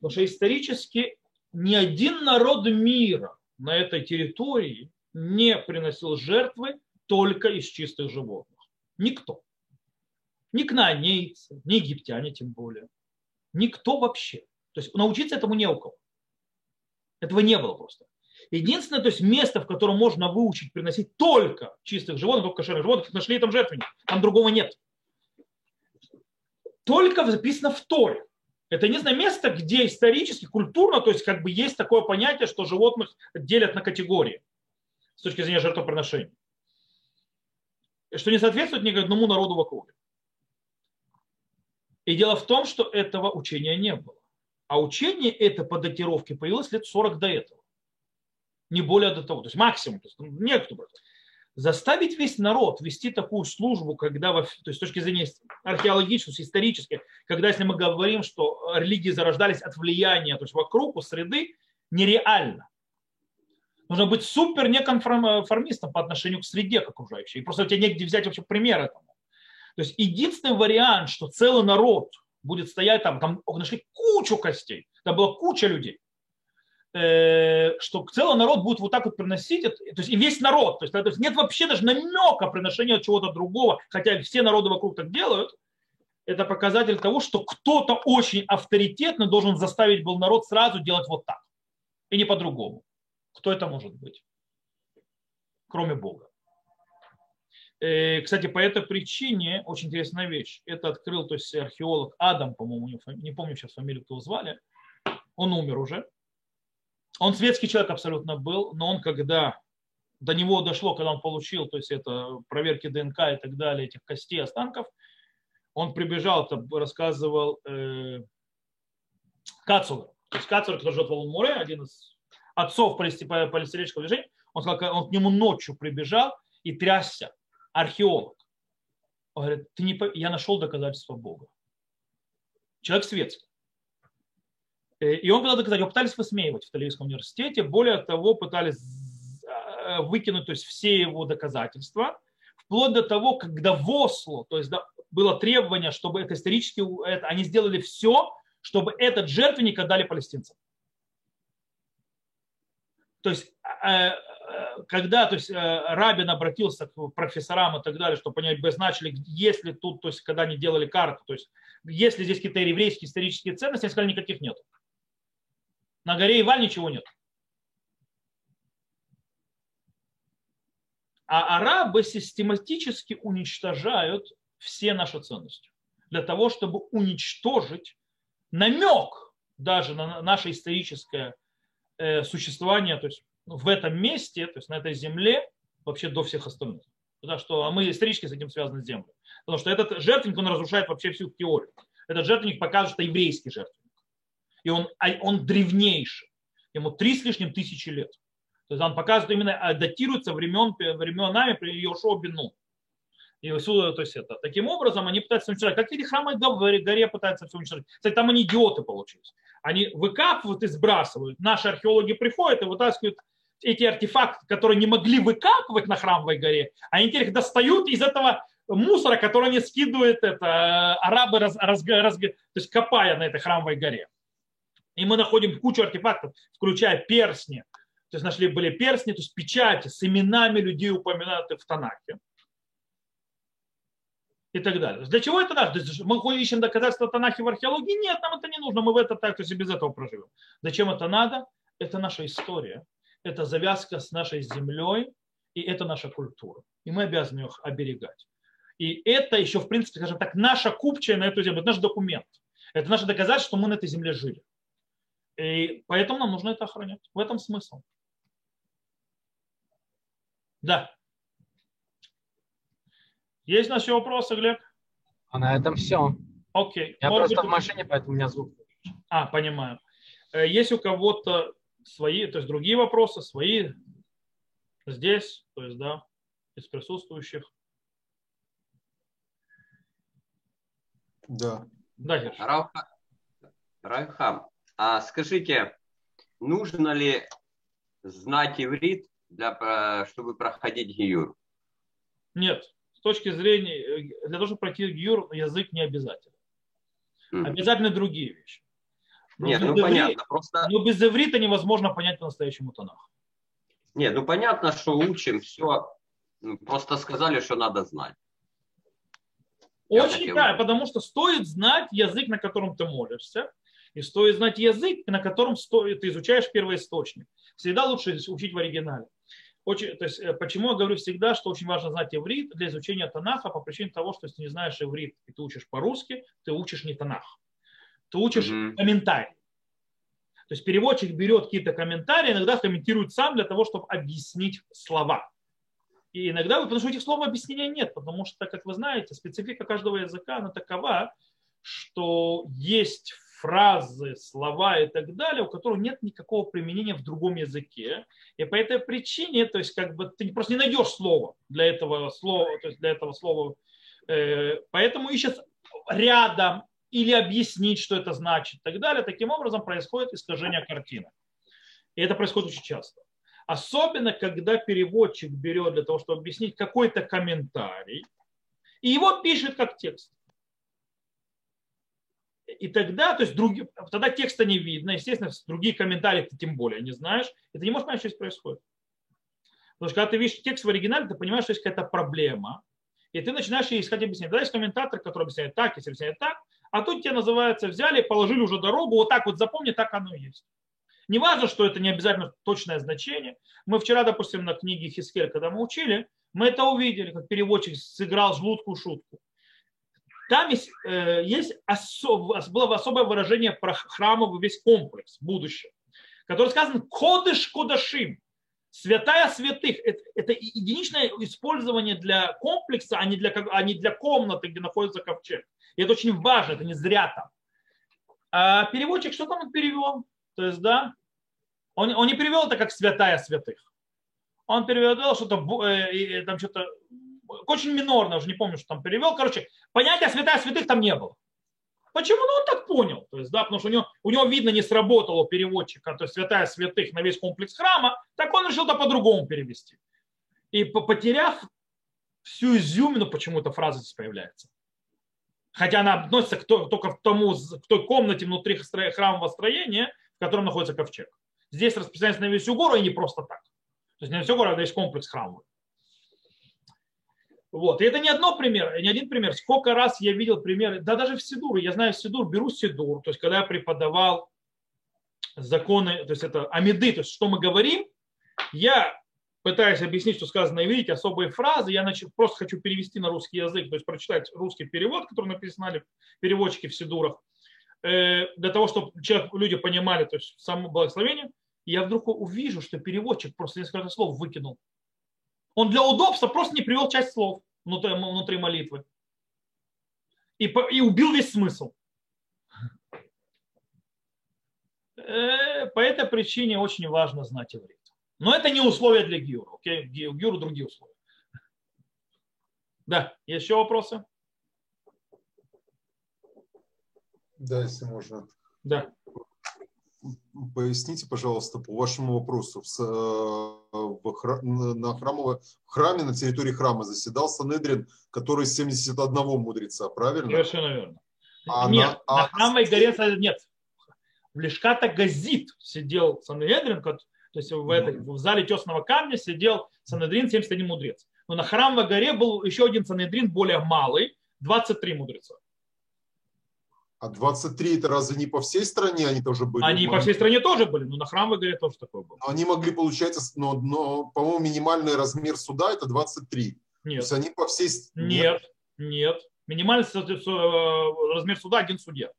Потому что исторически ни один народ мира на этой территории не приносил жертвы только из чистых животных. Никто. Ни кнаанейцы, ни египтяне тем более. Никто вообще. То есть научиться этому не у кого. Этого не было просто. Единственное, то есть место, в котором можно выучить приносить только чистых животных, только кошерных животных, нашли там жертвенник, там другого нет. Только записано в Торе. Это единственное место, где исторически, культурно, то есть как бы есть такое понятие, что животных делят на категории с точки зрения жертвоприношения. Что не соответствует ни одному народу в округе. И дело в том, что этого учения не было. А учение это по датировке появилось лет 40 до этого. Не более до того. То есть максимум. То есть, некто заставить весь народ вести такую службу, когда, то есть с точки зрения археологической, исторической, когда если мы говорим, что религии зарождались от влияния, то есть вокруг, у среды, нереально. Нужно быть супер неконформистом по отношению к среде к окружающей. И просто у тебя негде взять вообще пример этому. То есть единственный вариант, что целый народ будет стоять там, там нашли кучу костей, там была куча людей, э, что целый народ будет вот так вот приносить, то есть и весь народ, то есть нет вообще даже намека приношения чего-то другого, хотя все народы вокруг так делают, это показатель того, что кто-то очень авторитетно должен заставить был народ сразу делать вот так, и не по-другому. Кто это может быть? Кроме Бога. Э, кстати, по этой причине очень интересная вещь. Это открыл то есть, археолог Адам, по-моему, не помню сейчас фамилию, кто звали. Он умер уже. Он светский человек абсолютно был, но он когда до него дошло, когда он получил, то есть это проверки ДНК и так далее, этих костей, останков, он прибежал, рассказывал э, Кацула. То есть Кацула, который живет в Алмуре, один из отцов палестинского движения, он сказал, он к нему ночью прибежал и трясся, археолог. Он говорит, ты не, я нашел доказательства Бога. Человек светский. Э, и он пытался доказать, его пытались высмеивать в Талийском университете, более того, пытались э, выкинуть то есть, все его доказательства, вплоть до того, когда в Осло, то есть да, было требование, чтобы это исторически, это, они сделали все, чтобы этот жертвенник отдали палестинцам. То есть, э, когда то есть, Рабин обратился к профессорам и так далее, чтобы понять, обозначили, если тут, то есть, когда они делали карту, то есть, если здесь какие-то еврейские исторические ценности, они сказали, никаких нет. На горе Иваль ничего нет. А арабы систематически уничтожают все наши ценности для того, чтобы уничтожить намек даже на наше историческое Э, существования то есть, в этом месте, то есть на этой земле, вообще до всех остальных. Потому что а мы исторически с этим связаны с землей. Потому что этот жертвенник, он разрушает вообще всю теорию. Этот жертвенник показывает, что еврейский жертвенник. И он, а он древнейший. Ему три с лишним тысячи лет. То есть он показывает именно, а, датируется времен, временами при Йошуа Бену. И всюду, то есть это. Таким образом, они пытаются уничтожать. Как эти храмы в горе пытаются все уничтожать. Кстати, там они идиоты получились. Они выкапывают и сбрасывают. Наши археологи приходят и вытаскивают эти артефакты, которые не могли выкапывать на храмовой горе, они теперь их достают из этого мусора, который они скидывают это, э, арабы, раз, раз, раз, то есть копая на этой храмовой горе. И мы находим кучу артефактов, включая перстни. То есть нашли были перстни, то есть печати с именами людей, упомянутых в Танахе и так далее. Для чего это надо? Мы ищем доказательства Танахи в археологии? Нет, нам это не нужно, мы в это так, то есть без этого проживем. Зачем это надо? Это наша история, это завязка с нашей землей, и это наша культура. И мы обязаны их оберегать. И это еще, в принципе, скажем так, наша купчая на эту землю, это наш документ. Это наше доказательство, что мы на этой земле жили. И поэтому нам нужно это охранять. В этом смысл. Да. Есть у нас еще вопросы, Глеб? А на этом все. Окей. Я Может просто быть... в машине, поэтому у меня звук. А, понимаю. Э, есть у кого-то свои, то есть другие вопросы, свои здесь, то есть, да, из присутствующих? Да. Да. Райхам, а скажите, нужно ли знать иврит, для, э, чтобы проходить гиюр? Нет с точки зрения, э, для того, чтобы пройти гиюр, язык не обязательно. Mm. Обязательно другие вещи. Но Нет, ну иврита, понятно. Просто... Но без иврита невозможно понять по-настоящему Танах. Нет, ну понятно, что учим все. Ну, просто сказали, что надо знать. Очень, да, потому что стоит знать язык, на котором ты молишься, и стоит знать язык, на котором стоит, ты изучаешь первоисточник. Всегда лучше учить в оригинале. Очень, то есть, э, почему я говорю всегда, что очень важно знать иврит для изучения Танаха по причине того, что если не знаешь иврит и ты учишь по-русски, ты учишь не Танах. Ты учишь mm-hmm. комментарий. То есть переводчик берет какие-то комментарии, иногда комментирует сам для того, чтобы объяснить слова. И иногда, потому что этих слов объяснения нет, потому что, как вы знаете, специфика каждого языка, она такова, что есть фразы, слова и так далее, у которых нет никакого применения в другом языке. И по этой причине, то есть как бы ты просто не найдешь слова для этого слова, то есть для этого слова. Э, поэтому ищешь рядом или объяснить, что это значит и так далее. Таким образом происходит искажение картины. И это происходит очень часто. Особенно, когда переводчик берет для того, чтобы объяснить какой-то комментарий, и его пишет как текст. И тогда, то есть други, тогда текста не видно, естественно, другие комментарии ты тем более не знаешь, и ты не можешь понять, что здесь происходит. Потому что когда ты видишь текст в оригинале, ты понимаешь, что есть какая-то проблема, и ты начинаешь искать объяснение. Тогда есть комментатор, который объясняет так, если объясняет так, а тут тебе называется, взяли, положили уже дорогу, вот так вот запомни, так оно и есть. Не важно, что это не обязательно точное значение. Мы вчера, допустим, на книге Хискель, когда мы учили, мы это увидели, как переводчик сыграл жуткую шутку. Там есть, э, есть особ, было особое выражение про храмовый весь комплекс, будущее, который сказан «кодыш кодашим», святая святых. Это, это единичное использование для комплекса, а не для, а не для комнаты, где находится ковчег. И это очень важно, это не зря там. А переводчик что там он перевел? То есть, да, он, он не перевел это как святая святых. Он перевел что-то, э, там что-то очень минорно, уже не помню, что там перевел. Короче, понятия святая святых там не было. Почему? Ну, он так понял. То есть, да, потому что у него, у него, видно, не сработало переводчика, то есть святая святых на весь комплекс храма, так он решил это по-другому перевести. И потеряв всю изюмину, почему-то фраза здесь появляется. Хотя она относится к, только к, тому, к той комнате внутри храмового строения, в котором находится ковчег. Здесь распространяется на весь гору и не просто так. То есть не на всю гору, а весь комплекс храмовый. Вот. И это не одно пример, не один пример. Сколько раз я видел примеры, да даже в Сидур, я знаю Сидур, беру Сидур, то есть когда я преподавал законы, то есть это амиды, то есть что мы говорим, я пытаюсь объяснить, что сказано, и видите, особые фразы, я значит, просто хочу перевести на русский язык, то есть прочитать русский перевод, который написали переводчики в Сидурах, э, для того, чтобы человек, люди понимали, то есть само благословение, я вдруг увижу, что переводчик просто несколько слов выкинул. Он для удобства просто не привел часть слов внутри, внутри молитвы. И, и убил весь смысл. Э, по этой причине очень важно знать иврит. Но это не условие для гиура. Окей? Гиуру другие условия. Да, еще вопросы? Да, если можно. Да. Поясните, пожалуйста, по вашему вопросу. В, храм, на храмово, в храме, на территории храма заседал Санедрин, который 71 мудреца, правильно? Совершенно верно. А нет, на, на храмовой горе нет. В Лешката Газит сидел Санедрин, то есть в, этой, в зале тесного камня сидел Санедрин, 71 мудрец. Но на храмовой горе был еще один Санедрин, более малый, 23 мудреца. А 23 это разве не по всей стране они тоже были? Они по всей стране тоже были, но на храмовой горе тоже такое было. Они могли, получается, но, но по-моему, минимальный размер суда это 23. Нет. То есть они по всей... Нет, нет. Минимальный э, размер суда один судья.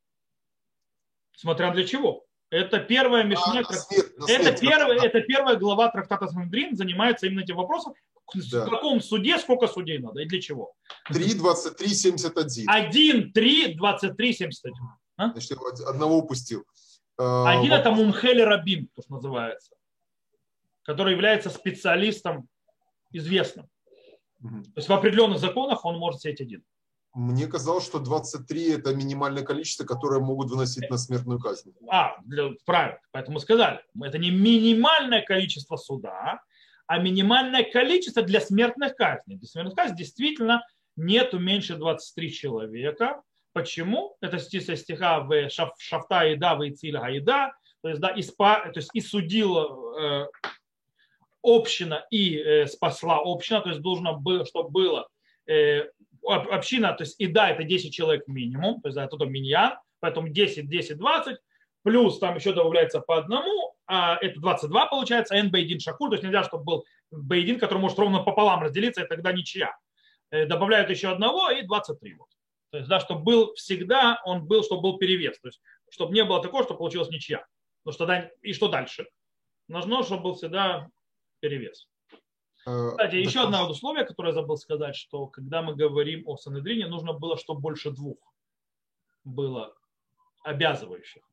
Смотря для чего. Это первая мишня. А, свет, это, первая, это первая глава трактата Сандрин занимается именно этим вопросом. Да. В каком суде сколько судей надо и для чего? 3, 23, 71. 1, 3, 23, 71. А? Значит, я одного упустил. А, Один это Мумхели Рабин, то, что называется, который является специалистом известным. Угу. То есть в определенных законах он может сидеть один. Мне казалось, что 23 это минимальное количество, которое могут выносить на смертную казнь. А, для, правильно, поэтому сказали. Это не минимальное количество суда, а минимальное количество для смертных казней. Для смертных казней действительно нету меньше 23 человека. Почему? Это со стиха в шафта еда, в ициль еда. То есть, да, и, спа, то есть и судила э, община и э, спасла община. То есть должно было, чтобы было э, община, то есть и да, это 10 человек минимум, то есть это миньян, поэтому 10, 10, 20, плюс там еще добавляется по одному, а это 22 получается, n бейдин шакуль, то есть нельзя, чтобы был бейдин, который может ровно пополам разделиться, и тогда ничья. Э, добавляют еще одного и 23. Вот. То есть, да, чтобы был всегда, он был, чтобы был перевес. То есть, чтобы не было такого, что получилось ничья. Ну, что, и что дальше? Нужно, чтобы был всегда перевес. Э, Кстати, еще одно условие, которое я забыл сказать, что когда мы говорим о Санедрине, нужно было, чтобы больше двух было обязывающих,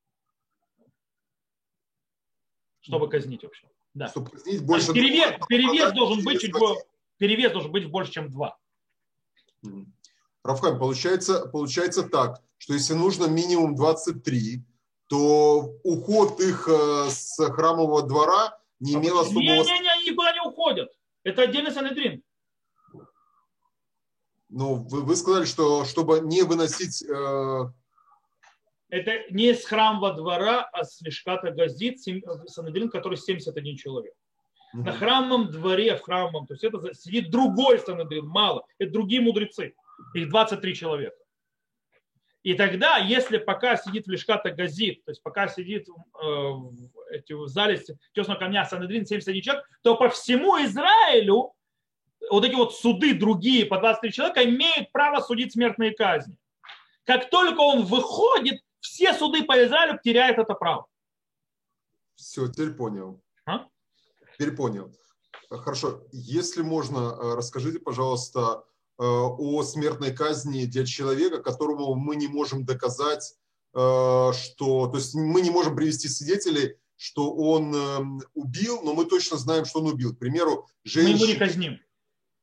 чтобы казнить вообще. Да. Чтобы казнить больше перевес, двух, перевес продать должен быть чуть один. бо- перевес должен быть больше, чем два. Рафхайм, получается, получается так, что если нужно минимум 23, то уход их э, с храмового двора не имел особого... Не-не-не, они никуда не уходят. Это отдельный санедрин. Ну, вы, вы сказали, что чтобы не выносить... э, Это не с храмового двора, а с Мешката Газит, санедрин, который 71 человек. На мгм. храмовом дворе, в храмовом, то есть это сидит другой санедрин, мало. Это другие мудрецы. Их 23 человека. И тогда, если пока сидит в Лешката Газит, то есть пока сидит э, в, эти, в зале тесного камня Санедрин 71 человек, то по всему Израилю вот эти вот суды другие по 23 человека имеют право судить смертные казни. Как только он выходит, все суды по Израилю теряют это право. Все, теперь понял. А? Теперь понял. Хорошо. Если можно, э, расскажите, пожалуйста, э, о смертной казни для человека, которому мы не можем доказать, э, что... То есть мы не можем привести свидетелей, что он эм, убил, но мы точно знаем, что он убил. К примеру, Мы его не женщина... казним.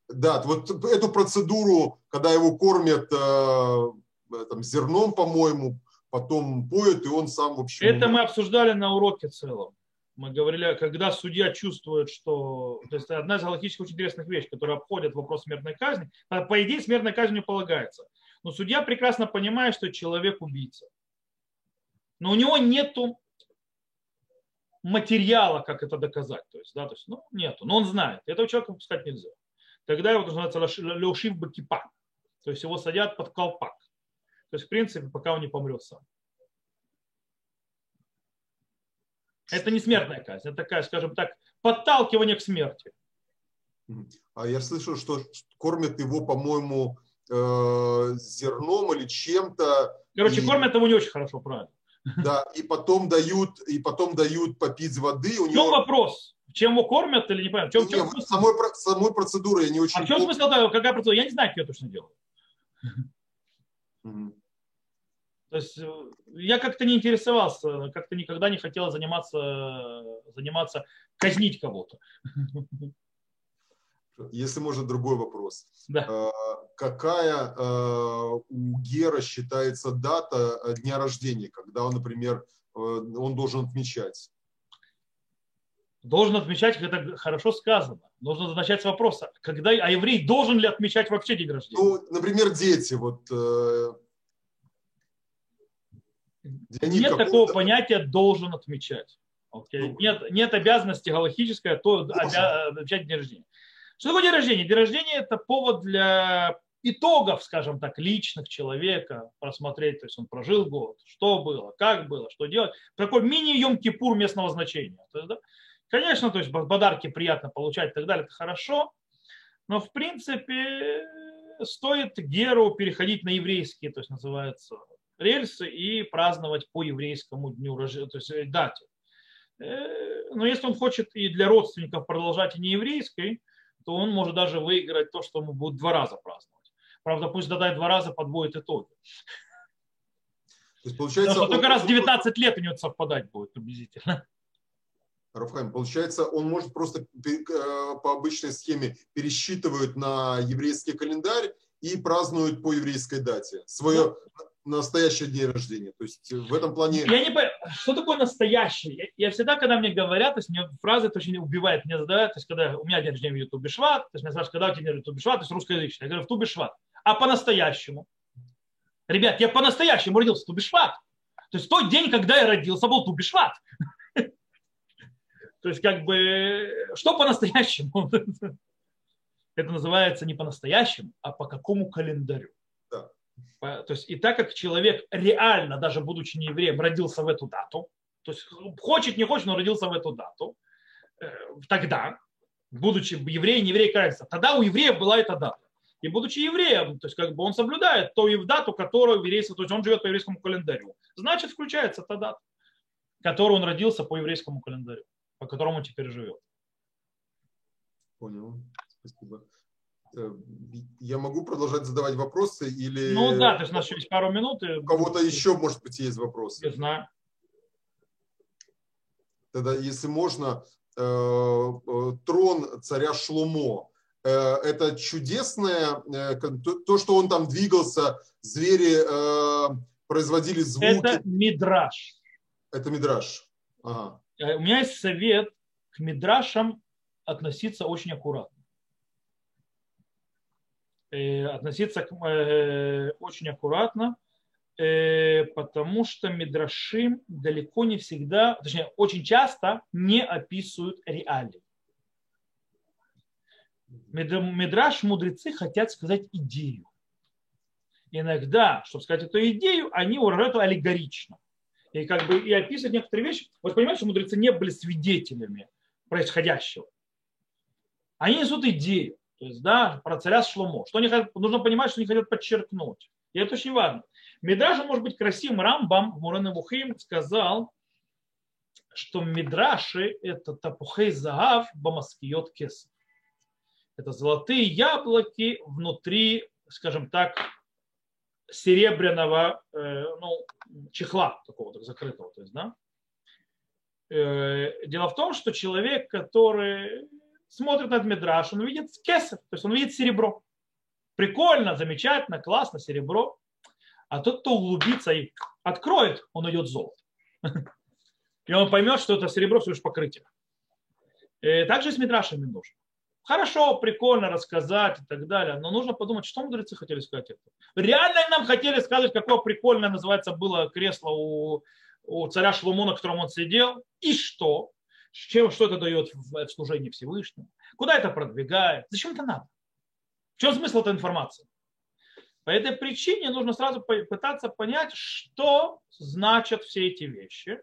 Да, вот эту процедуру, когда его кормят э, там, зерном, по-моему, потом поют, и он сам, в общем... Это мы обсуждали на уроке целом. Мы говорили, когда судья чувствует, что... То есть одна из галактических очень интересных вещей, которые обходят вопрос смертной казни. А, По идее, смертная казнь не полагается. Но судья прекрасно понимает, что человек убийца. Но у него нету материала, как это доказать. То есть, да, то есть, ну, нету. Но он знает. Этого человека выпускать нельзя. Тогда его называется леушив бакипа. То есть его садят под колпак. То есть, в принципе, пока он не помрет сам. Это не смертная казнь, это такая, скажем так, подталкивание к смерти. А я слышал, что кормят его, по-моему, э, зерном или чем-то. Короче, И- кормят его не очень хорошо, правильно. Да, и потом дают, и потом дают попить воды. У В чем него вопрос? Чем его кормят или не понимаю? В чем, в чем Не, смысл? самой, самой процедуры я не очень А в чем помню. смысл этого? Какая процедура? Я не знаю, как ее точно делают. Мгм. То есть э, я как-то не интересовался, как-то никогда не хотел заниматься, заниматься казнить кого-то. Если можно, другой вопрос. Да. Э, Какая э, у Гера считается дата э, дня рождения, когда он, например, он должен отмечать? Должен отмечать, это хорошо сказано. Нужно начать с вопроса, когда, а еврей должен ли отмечать вообще день рождения? Ну, например, дети. Вот, для них нет такого понятия должен отмечать. Окей? Ну, Нет, нет обязанности галактической то обя- отмечать день рождения. Что такое день рождения? День рождения это повод для итогов, скажем так, личных человека, просмотреть, то есть он прожил год, что было, как было, что делать. Такой мини-Йом-Кипур местного значения. То есть, да, конечно, то есть подарки приятно получать и так далее, это хорошо, но в принципе стоит Геру переходить на еврейские, то есть называется рельсы и праздновать по еврейскому дню рождения, то есть э, дате. Э, Но если он хочет и для родственников продолжать и не еврейской, то он может даже выиграть то, что ему будут два раза праздновать. Правда, пусть додай два раза подводит итоги. То есть, получается, Потому что только он- раз в 19 лет у него совпадать будет приблизительно. Рафхайм, получается, он может просто э, по обычной схеме пересчитывают на еврейский календарь и празднуют по еврейской дате свое настоящее день рождения. То есть в этом плане... Я не понимаю, что такое настоящий? Я, я всегда, когда мне говорят, то есть мне фразы это очень убивает, меня задают, то есть когда у меня день рождения в Ютубе Шват, то есть меня спрашивают, когда у тебя день рождения в Ютубе Шват, то есть русскоязычный. Я говорю, в Тубе Шват. А по-настоящему? Ребят, я по-настоящему родился в Тубе Шват. То есть тот день, когда я родился, был Тубе Шват. То есть как бы, что по-настоящему? Это называется не по-настоящему, а по какому календарю. То есть и так как человек реально, даже будучи не евреем, родился в эту дату, то есть хочет, не хочет, но родился в эту дату, э, тогда, будучи евреем, не еврей, кажется, тогда у евреев была эта дата. И будучи евреем, то есть как бы он соблюдает ту ев- дату, которую еврейство, то есть он живет по еврейскому календарю. Значит, включается та дата, которую он родился по еврейскому календарю, по которому теперь живет. Понял. Спасибо. Э, я могу продолжать задавать вопросы или... Ну да, то есть у нас еще есть пару минут. И... У кого-то еще, может быть, есть вопросы. Не знаю. Тогда, если можно, э, э, трон царя Шломо, это чудесное, то, что он там двигался, звери производили звуки. Это мидраж. Это мидраж. Ага. У меня есть совет к мидрашам относиться очень аккуратно. Э, относиться к, э, очень аккуратно, э, потому что мидрашим далеко не всегда, точнее, очень часто не описывают реалии. Мидраш мудрецы хотят сказать идею. Иногда, чтобы сказать эту идею, они выражают аллегорично. И как бы и описывают некоторые вещи. Вот понимаете, что мудрецы не были свидетелями происходящего. Они несут идею. То есть, да, про царя Шломо. Что они хотят, нужно понимать, что они хотят подчеркнуть. И это очень важно. Мидраша может быть красивым. Рамбам в Мурен Вухим сказал, что Мидраши – это тапухей загав бамаскиот кесов. Это золотые яблоки внутри, скажем так, серебряного э, ну, чехла такого-то закрытого. То есть, да? Э, дело в том, что человек, который смотрит на этот он видит кесар, то есть он видит серебро. Прикольно, замечательно, классно, серебро. А тот, кто углубится и откроет, он идет золото. И он поймет, что это серебро всего лишь покрытие. И также с мидрашами нужно. Хорошо, прикольно рассказать и так далее, но нужно подумать, что мудрецы хотели сказать это. Реально нам хотели сказать, какое прикольное называется было кресло у, у царя Шлумона, на котором он сидел, и что? Чем, что это дает в служении Всевышнему, куда это продвигает, зачем это надо, в чем смысл этой информации. По этой причине нужно сразу пытаться понять, что значат все эти вещи.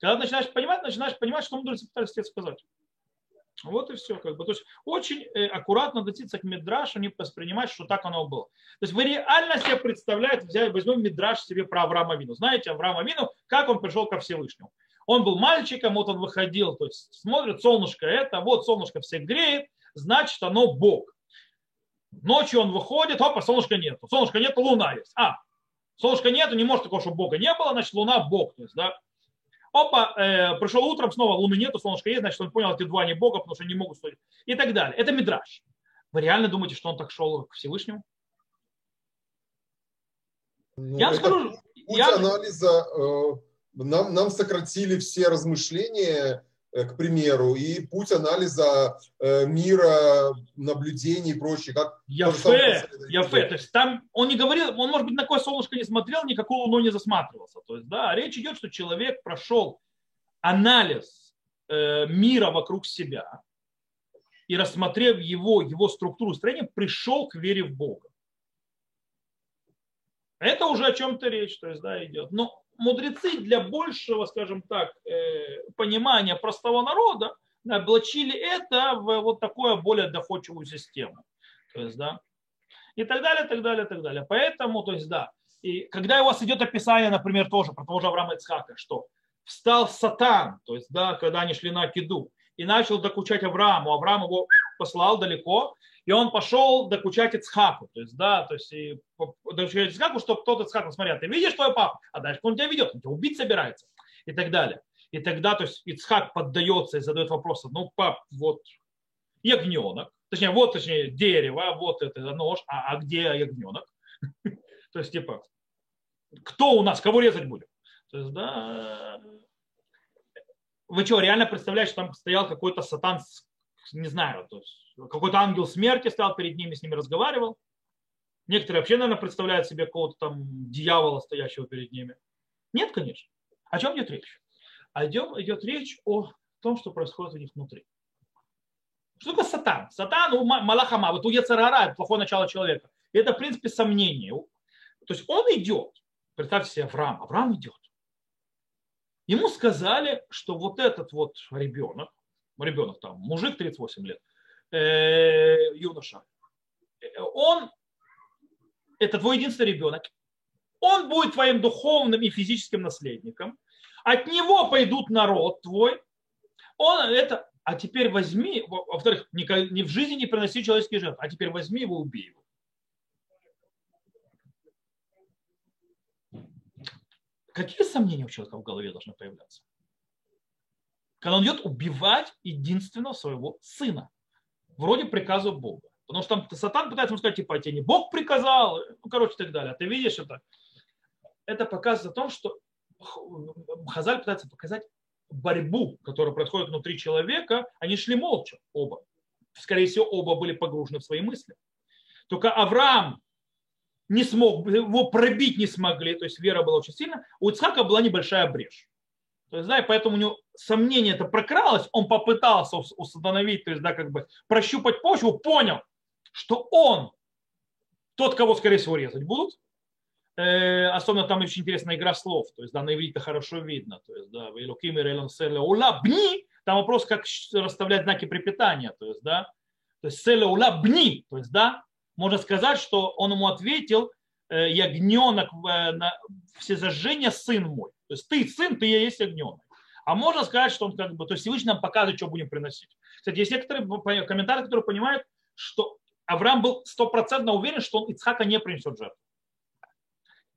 Когда начинаешь понимать, начинаешь понимать, что мудрецы пытались тебе сказать. Вот и все. Как бы. То есть очень э, аккуратно относиться к Мидрашу, не воспринимать, что так оно было. То есть вы реально себе представляете, взять, возьмем Мидраш себе про Авраама Вину. Знаете Авраама Вину, как он пришел ко Всевышнему. Он был мальчиком, вот он выходил, то есть смотрит, солнышко это, вот солнышко всех греет, значит оно Бог. Ночью он выходит, опа, солнышка нету. Солнышка нету, луна есть. А, солнышка нету, не может такого, чтобы Бога не было, значит луна Бог. То есть, да. Опа, э, пришел утром, снова луны нету, солнышко есть, значит он понял, эти два не Бога, потому что не могут стоять. И так далее. Это мидраж. Вы реально думаете, что он так шел к Всевышнему? Ну, я вам скажу... Путь я... анализа э, нам, нам сократили все размышления, э, к примеру, и путь анализа э, мира, наблюдений и прочее. Как Яфе, Яфе. То есть там он не говорил, он, может быть, на какое солнышко не смотрел, никакую луну не засматривался. То есть, да, речь идет, что человек прошел анализ э, мира вокруг себя и, рассмотрев его, его структуру строения, пришел к вере в Бога. Это уже о чем-то речь, то есть, да, идет. Но мудрецы для большего, скажем так, э, понимания простого народа облачили это в вот такую более доходчивую систему. То есть, да, и так далее, так далее, так далее. Поэтому, то есть, да, и когда у вас идет описание, например, тоже про того же Авраама Ицхака, что встал сатан, то есть, да, когда они шли на Акиду, и начал докучать Аврааму, Авраам его послал далеко, и он пошел докучать Ицхаку. То есть, да, то есть, и, докучать Ицхаку, чтобы кто-то Ицхаку смотрел, ты видишь твой папа? А дальше он тебя ведет, он тебя убить собирается. И так далее. И тогда, то есть, Ицхак поддается и задает вопросы, ну, пап, вот ягненок, точнее, вот, точнее, дерево, вот это нож, а, а где ягненок? То есть, типа, кто у нас, кого резать будем? То есть, да, вы что, реально представляете, что там стоял какой-то сатан, не знаю, то есть какой-то ангел смерти стоял перед ними, с ними разговаривал. Некоторые вообще, наверное, представляют себе какого-то там дьявола, стоящего перед ними. Нет, конечно. О чем идет речь? А идет, идет речь о том, что происходит у них внутри. Что такое сатан? Сатан у Малахама, вот у Ецарара, плохое начало человека. Это, в принципе, сомнение. То есть он идет, представьте себе Авраам, Авраам идет. Ему сказали, что вот этот вот ребенок, ребенок там, мужик 38 лет, э, юноша, он, это твой единственный ребенок, он будет твоим духовным и физическим наследником, от него пойдут народ твой, он, это а теперь возьми, во-вторых, ни в жизни не приноси человеческие жертвы, а теперь возьми его, убей его. Какие сомнения у человека в голове должны появляться? Когда он идет убивать единственного своего сына, вроде приказа Бога. Потому что там Сатан пытается ему сказать, типа, а тебе не Бог приказал, ну, короче, так далее. А ты видишь это? Это показывает о том, что Хазаль пытается показать борьбу, которая происходит внутри человека, они шли молча оба. Скорее всего, оба были погружены в свои мысли. Только Авраам не смог, его пробить не смогли, то есть вера была очень сильна. У Ицхака была небольшая брешь. То есть, да, и поэтому у него сомнение это прокралось, он попытался установить, то есть, да, как бы прощупать почву, понял, что он тот, кого, скорее всего, резать будут, Э, особенно там очень интересная игра слов, то есть да, на иврите хорошо видно, то есть да, ула бни, там вопрос, как расставлять знаки препитания, то есть да, то есть селе ула бни, то есть да, можно сказать, что он ему ответил, э, ягненок э, на всезажжение сын мой, то есть ты сын, ты и есть ягненок. А можно сказать, что он как бы, то есть Всевышний нам показывает, что будем приносить. Кстати, есть некоторые комментарии, которые понимают, что Авраам был стопроцентно уверен, что он Ицхака не принесет жертву.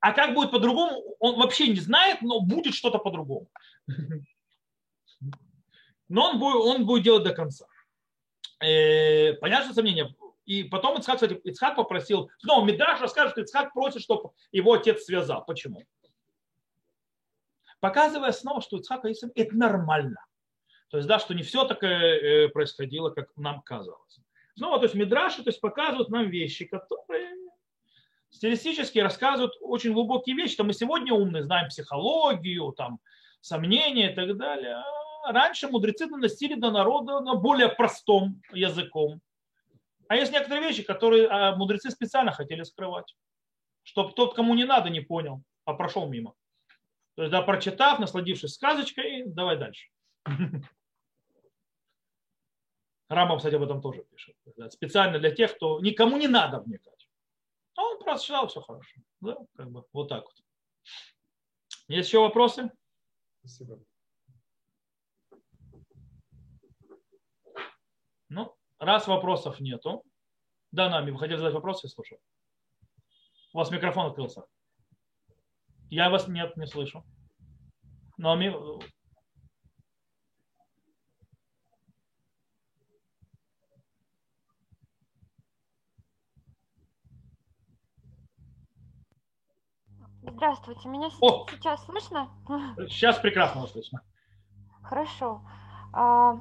А как будет по-другому, он вообще не знает, но будет что-то по-другому. Но он будет, он будет делать до конца. Э, понятно, сомнение. И потом Ицхак, кстати, Ицхак попросил, снова Мидраш расскажет, что Ицхак просит, чтобы его отец связал. Почему? Показывая снова, что Ицхак это нормально. То есть, да, что не все так э, происходило, как нам казалось. Снова, то есть Мидраши то есть, показывают нам вещи, которые стилистически рассказывают очень глубокие вещи. Там мы сегодня умные, знаем психологию, там, сомнения и так далее. А раньше мудрецы доносили до народа на более простом языком. А есть некоторые вещи, которые а, мудрецы специально хотели скрывать, чтобы тот, кому не надо, не понял, а прошел мимо. То есть, да, прочитав, насладившись сказочкой, давай дальше. Рамбам, кстати, об этом тоже пишет. Специально для тех, кто никому не надо вникать. А он прочитал, все хорошо. Да, как бы вот так вот. Есть еще вопросы? Спасибо. Ну, раз вопросов нету. Да, Нами, вы хотели задать вопрос, я слушаю. У вас микрофон открылся. Я вас нет, не слышу. Но Здравствуйте, меня О! сейчас слышно? Сейчас прекрасно слышно. Хорошо. А,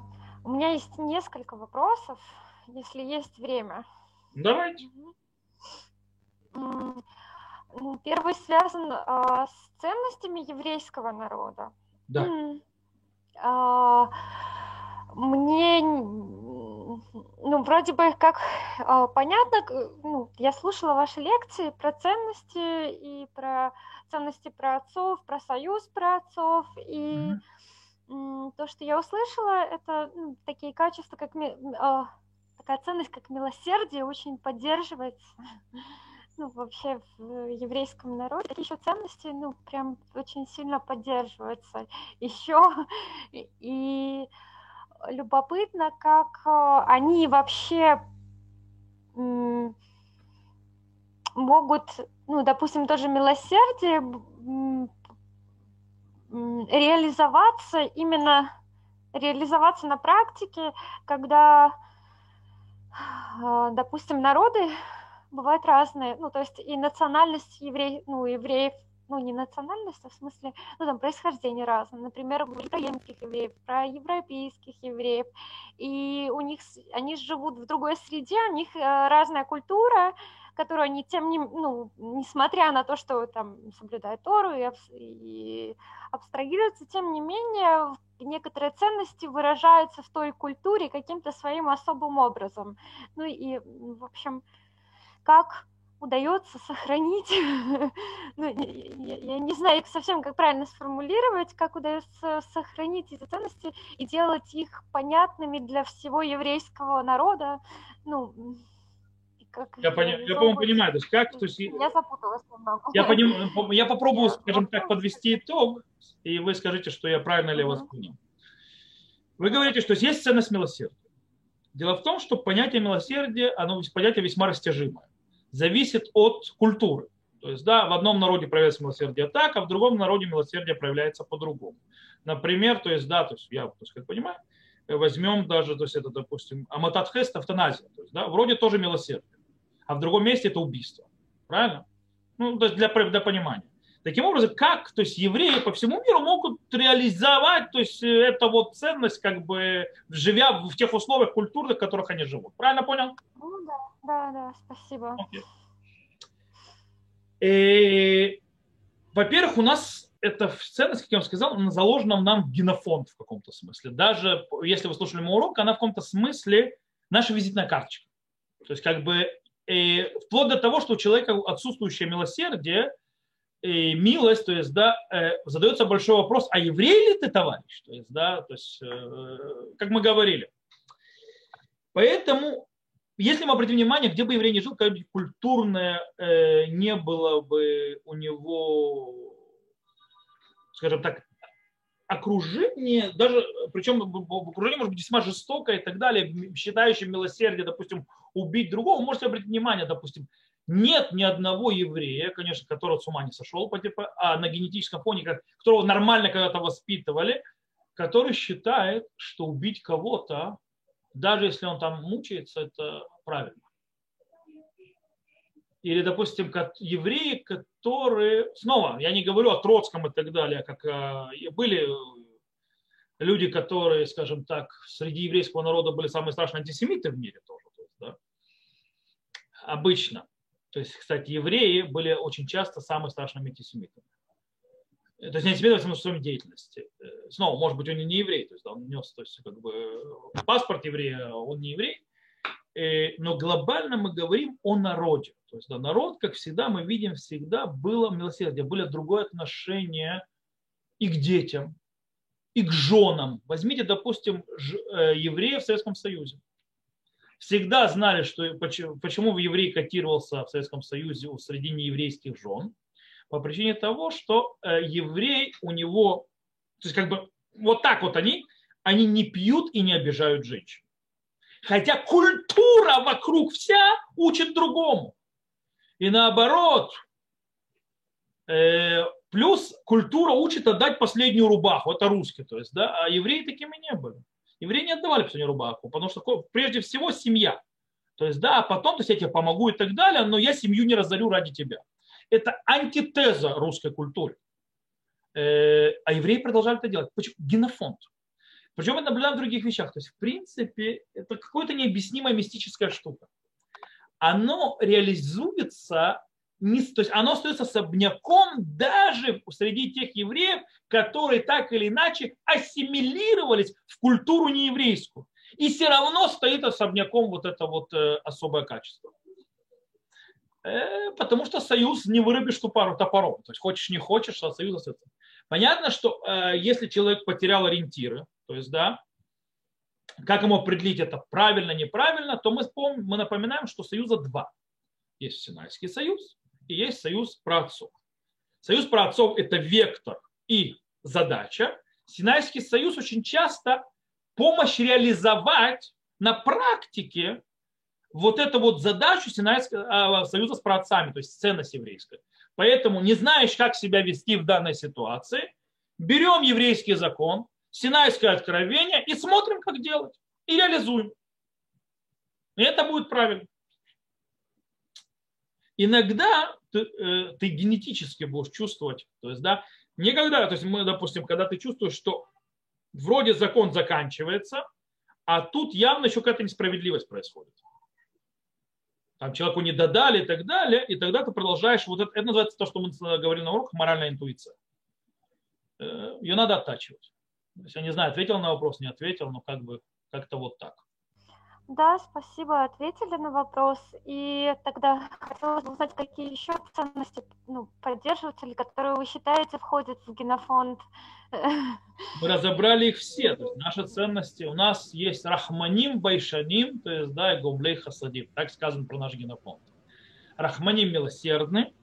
у меня есть несколько вопросов, если есть время. Давайте. Первый связан а, с ценностями еврейского народа. Да. А, мне, ну, вроде бы как а, понятно, ну, я слушала ваши лекции про ценности и про ценности про отцов, про союз про отцов, и mm-hmm. то, что я услышала, это ну, такие качества, как а, такая ценность, как милосердие, очень поддерживается ну, вообще в еврейском народе. Такие еще ценности, ну, прям очень сильно поддерживаются. Еще и любопытно, как э, они вообще могут, ну, допустим, тоже милосердие реализоваться именно реализоваться на практике, когда, э, допустим, народы бывают разные, ну, то есть и национальность евреев, ну, евреев ну, не национальность, а в смысле, ну, там, происхождение разное. Например, про украинских евреев, про европейских евреев. И у них, они живут в другой среде, у них э, разная культура, которую они, тем не, ну, несмотря на то, что там соблюдают Тору и, и абстрагируются, тем не менее, некоторые ценности выражаются в той культуре каким-то своим особым образом. Ну и, в общем, как удается сохранить, ну, я, я не знаю совсем, как правильно сформулировать, как удается сохранить эти ценности и делать их понятными для всего еврейского народа, ну, как я, поня... я по-моему, понимаю, то есть как, то есть... Я запуталась немного. Я, поним... я попробую, скажем так, подвести итог, и вы скажите, что я правильно ли вас понял. Вы говорите, что есть ценность милосердия. Дело в том, что понятие милосердия, оно понятие весьма растяжимое. Зависит от культуры. То есть, да, в одном народе проявляется милосердие так, а в другом народе милосердие проявляется по-другому. Например, то есть, да, то есть я, то есть, как понимаю, возьмем даже, то есть это, допустим, амататхест, автоназия. То есть, да, вроде тоже милосердие, а в другом месте это убийство. Правильно? Ну, то есть для, для понимания. Таким образом, как то есть, евреи по всему миру могут реализовать то есть, эту вот ценность, как бы живя в тех условиях культурных, в которых они живут. Правильно понял? Ну да, да, да, спасибо. Okay. И, во-первых, у нас эта ценность, как я вам сказал, заложена в нам в генофонд в каком-то смысле. Даже если вы слушали мой урок, она в каком-то смысле наша визитная карточка. То есть как бы и вплоть до того, что у человека отсутствующее милосердие, и милость, то есть, да, э, задается большой вопрос, а еврей ли ты, товарищ? То есть, да, то есть, э, как мы говорили. Поэтому, если мы обратим внимание, где бы еврей не жил, как бы культурное э, не было бы у него, скажем так, окружение, даже, причем окружение может быть весьма жестокое и так далее, считающее милосердие, допустим, убить другого, можете обратить внимание, допустим, нет ни одного еврея, конечно, который с ума не сошел, типа, а на генетическом фоне, которого нормально когда-то воспитывали, который считает, что убить кого-то, даже если он там мучается, это правильно. Или, допустим, евреи, которые, снова, я не говорю о Троцком и так далее, как а, были люди, которые, скажем так, среди еврейского народа были самые страшные антисемиты в мире тоже. Да, обычно. То есть, кстати, евреи были очень часто самыми страшными антисемитами. То есть не антисемиты в своей деятельности. Снова, может быть, он не еврей, то есть он нес то есть, как бы, паспорт еврея, а он не еврей. Но глобально мы говорим о народе. То есть да, народ, как всегда, мы видим, всегда было милосердие, было другое отношение и к детям, и к женам. Возьмите, допустим, э, евреев в Советском Союзе всегда знали, что, почему, почему еврей котировался в Советском Союзе среди нееврейских жен. По причине того, что э, еврей у него, то есть как бы вот так вот они, они не пьют и не обижают женщин. Хотя культура вокруг вся учит другому. И наоборот, э, плюс культура учит отдать последнюю рубаху, это русский, то есть, да, а евреи такими не были. Евреи не отдавали последнюю рубаху, потому что прежде всего семья. То есть, да, потом, то есть я тебе помогу и так далее, но я семью не разорю ради тебя. Это антитеза русской культуры. Э, а евреи продолжали это делать. Почему? Генофонд. Причем это наблюдаем в других вещах. То есть, в принципе, это какая-то необъяснимая мистическая штука. Оно реализуется не, то есть оно остается особняком даже среди тех евреев, которые так или иначе ассимилировались в культуру нееврейскую. И все равно стоит особняком вот это вот э, особое качество. Э, потому что союз не вырубишь топором. То есть хочешь не хочешь, а союз остается. Понятно, что э, если человек потерял ориентиры, то есть, да, как ему определить это правильно, неправильно, то мы, вспомним, мы напоминаем, что союза два. Есть Синайский союз и есть союз праотцов. Союз праотцов – это вектор и задача. Синайский союз очень часто помощь реализовать на практике вот эту вот задачу Синайского а, союза с праотцами, то есть ценность еврейская. Поэтому не знаешь, как себя вести в данной ситуации, берем еврейский закон, Синайское откровение и смотрим, как делать. И реализуем. И это будет правильно. Иногда ты, э, ты генетически будешь чувствовать, то есть, да, никогда, то есть мы, допустим, когда ты чувствуешь, что вроде закон заканчивается, а тут явно еще какая-то несправедливость происходит. Там человеку не додали и так далее, и тогда ты продолжаешь, вот это, это называется то, что мы говорили на уроках, моральная интуиция. Э, Ее надо оттачивать. Я не знаю, ответил на вопрос, не ответил, но как бы как-то вот так. Да, спасибо, ответили на вопрос. И тогда хотелось бы узнать, какие еще ценности ну, поддерживатели, которые вы считаете входят в генофонд? Мы разобрали их все. То есть наши ценности, у нас есть рахманим, байшаним, то есть да, и гублей хасадим. Так сказано про наш генофонд. Рахманим милосердный,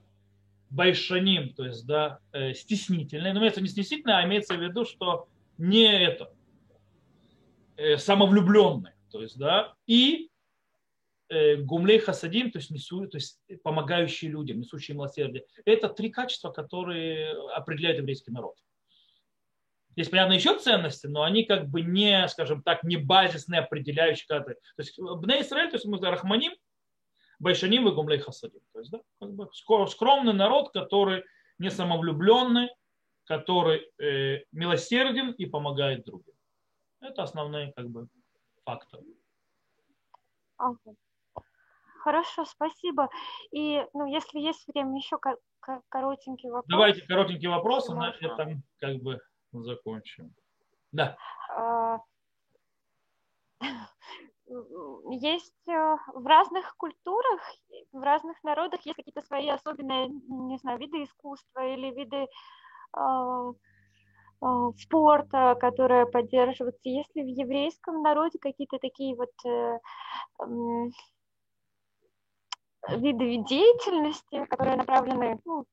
байшаним, то есть да, э, стеснительный. Но имеется не стеснительный, а имеется в виду, что не это, э, самовлюбленные, то есть, да, и э, гумлей хасадим, то есть, несу, то есть помогающие людям, несущие милосердие. Это три качества, которые определяют еврейский народ. Есть, понятно, еще ценности, но они как бы не, скажем так, не базисные, определяющие. То есть Бне Израиль, то есть мы Рахманим, Байшаним и Гумлей Хасадим. То есть, да, как бы скромный народ, который не самовлюбленный, который э, милосерден и помогает другим. Это основные как бы Ага. Хорошо, спасибо. И ну, если есть время, еще коротенький вопрос. Давайте коротенький вопрос, и на этом как бы закончим. Да. А, есть э, в разных культурах, в разных народах есть какие-то свои особенные, не знаю, виды искусства или виды э, спорта, которые поддерживаются. Есть ли в еврейском народе какие-то такие вот э, э, виды деятельности, которые направлены ну,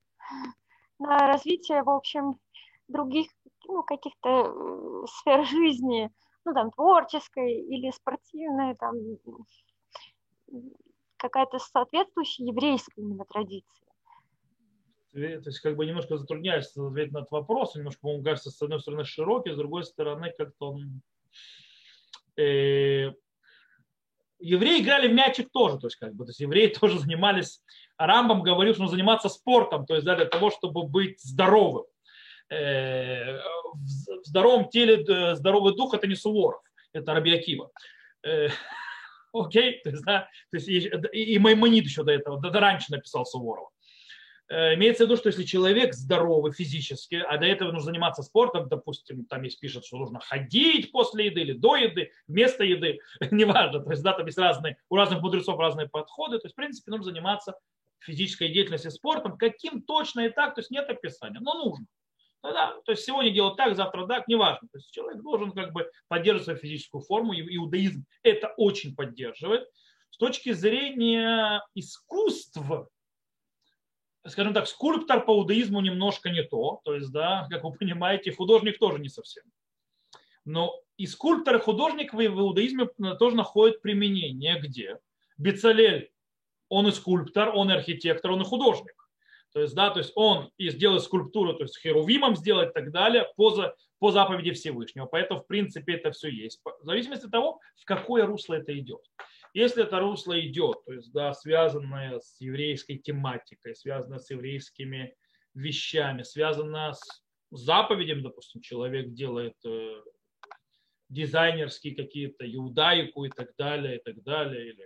на развитие, в общем, других ну, каких-то сфер жизни, ну, там, творческой или спортивной, там, какая-то соответствующая еврейской именно традиции. То есть, как бы немножко затрудняешься ответить на этот вопрос, немножко, по-моему, кажется, с одной стороны широкий, с другой стороны, как-то он... Э, евреи играли в мячик тоже, то есть, как бы, то есть, евреи тоже занимались, Рамбам говорил, что нужно заниматься спортом, то есть, да, для того, чтобы быть здоровым. Э, в здоровом теле э, здоровый дух это не Суворов, это Рабиакива. Э, окей, то есть, да, то есть и, и Маймонид еще до этого, да, да раньше написал Суворова. Имеется в виду, что если человек здоровый физически, а до этого нужно заниматься спортом, допустим, там есть пишет, что нужно ходить после еды или до еды, вместо еды, неважно, то есть да, там есть разные, у разных мудрецов разные подходы, то есть в принципе нужно заниматься физической деятельностью, спортом, каким точно и так, то есть нет описания, но нужно. Тогда, то есть сегодня делать так, завтра так, неважно. То есть человек должен как бы поддерживать свою физическую форму, и иудаизм это очень поддерживает. С точки зрения искусств, скажем так, скульптор по иудаизму немножко не то, то есть, да, как вы понимаете, художник тоже не совсем. Но и скульптор, и художник в иудаизме тоже находят применение где? Бецалель, он и скульптор, он и архитектор, он и художник. То есть, да, то есть он и сделает скульптуру, то есть херувимом сделать и так далее по, за, по заповеди Всевышнего. Поэтому, в принципе, это все есть. В зависимости от того, в какое русло это идет. Если это русло идет, то есть, да, связанное с еврейской тематикой, связанное с еврейскими вещами, связанное с заповедями, допустим, человек делает э, дизайнерские какие-то иудаику и так далее, и так далее, или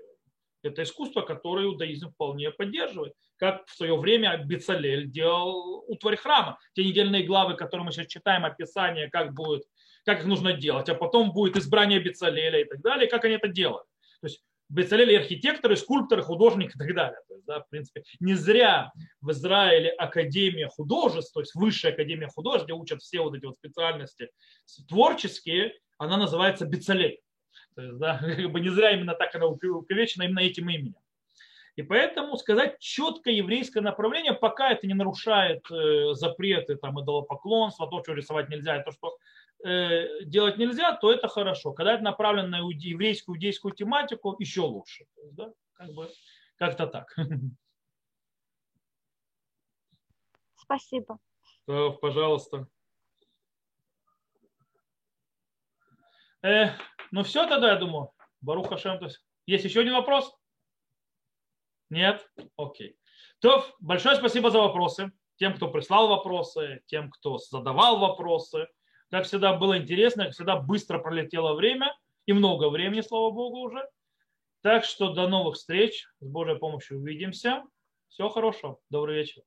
это искусство, которое иудаизм вполне поддерживает. Как в свое время Бецалель делал утварь храма. Те недельные главы, которые мы сейчас читаем, описание, как, будет, как их нужно делать, а потом будет избрание Бецалеля и так далее, как они это делают. То есть Бецалель архитекторы, скульпторы, художники и так далее. То есть, да, в принципе, не зря в Израиле Академия художеств, то есть Высшая Академия художеств, где учат все вот эти вот специальности творческие, она называется Бецалель. То есть, да, как бы не зря именно так она увековечена именно этим именем. И поэтому сказать четкое еврейское направление, пока это не нарушает э, запреты там, идолопоклонства, то, что рисовать нельзя, и то, что делать нельзя, то это хорошо. Когда это направлено на еврейскую, иудейскую тематику, еще лучше. То есть, да, как бы, как-то так. Спасибо. То, пожалуйста. Э, ну все тогда, я думаю. Барух Хашем. То есть, есть еще один вопрос? Нет? Окей. То, большое спасибо за вопросы. Тем, кто прислал вопросы, тем, кто задавал вопросы. Как всегда, было интересно, как всегда, быстро пролетело время. И много времени, слава Богу, уже. Так что до новых встреч. С Божьей помощью увидимся. Всего хорошего. Добрый вечер.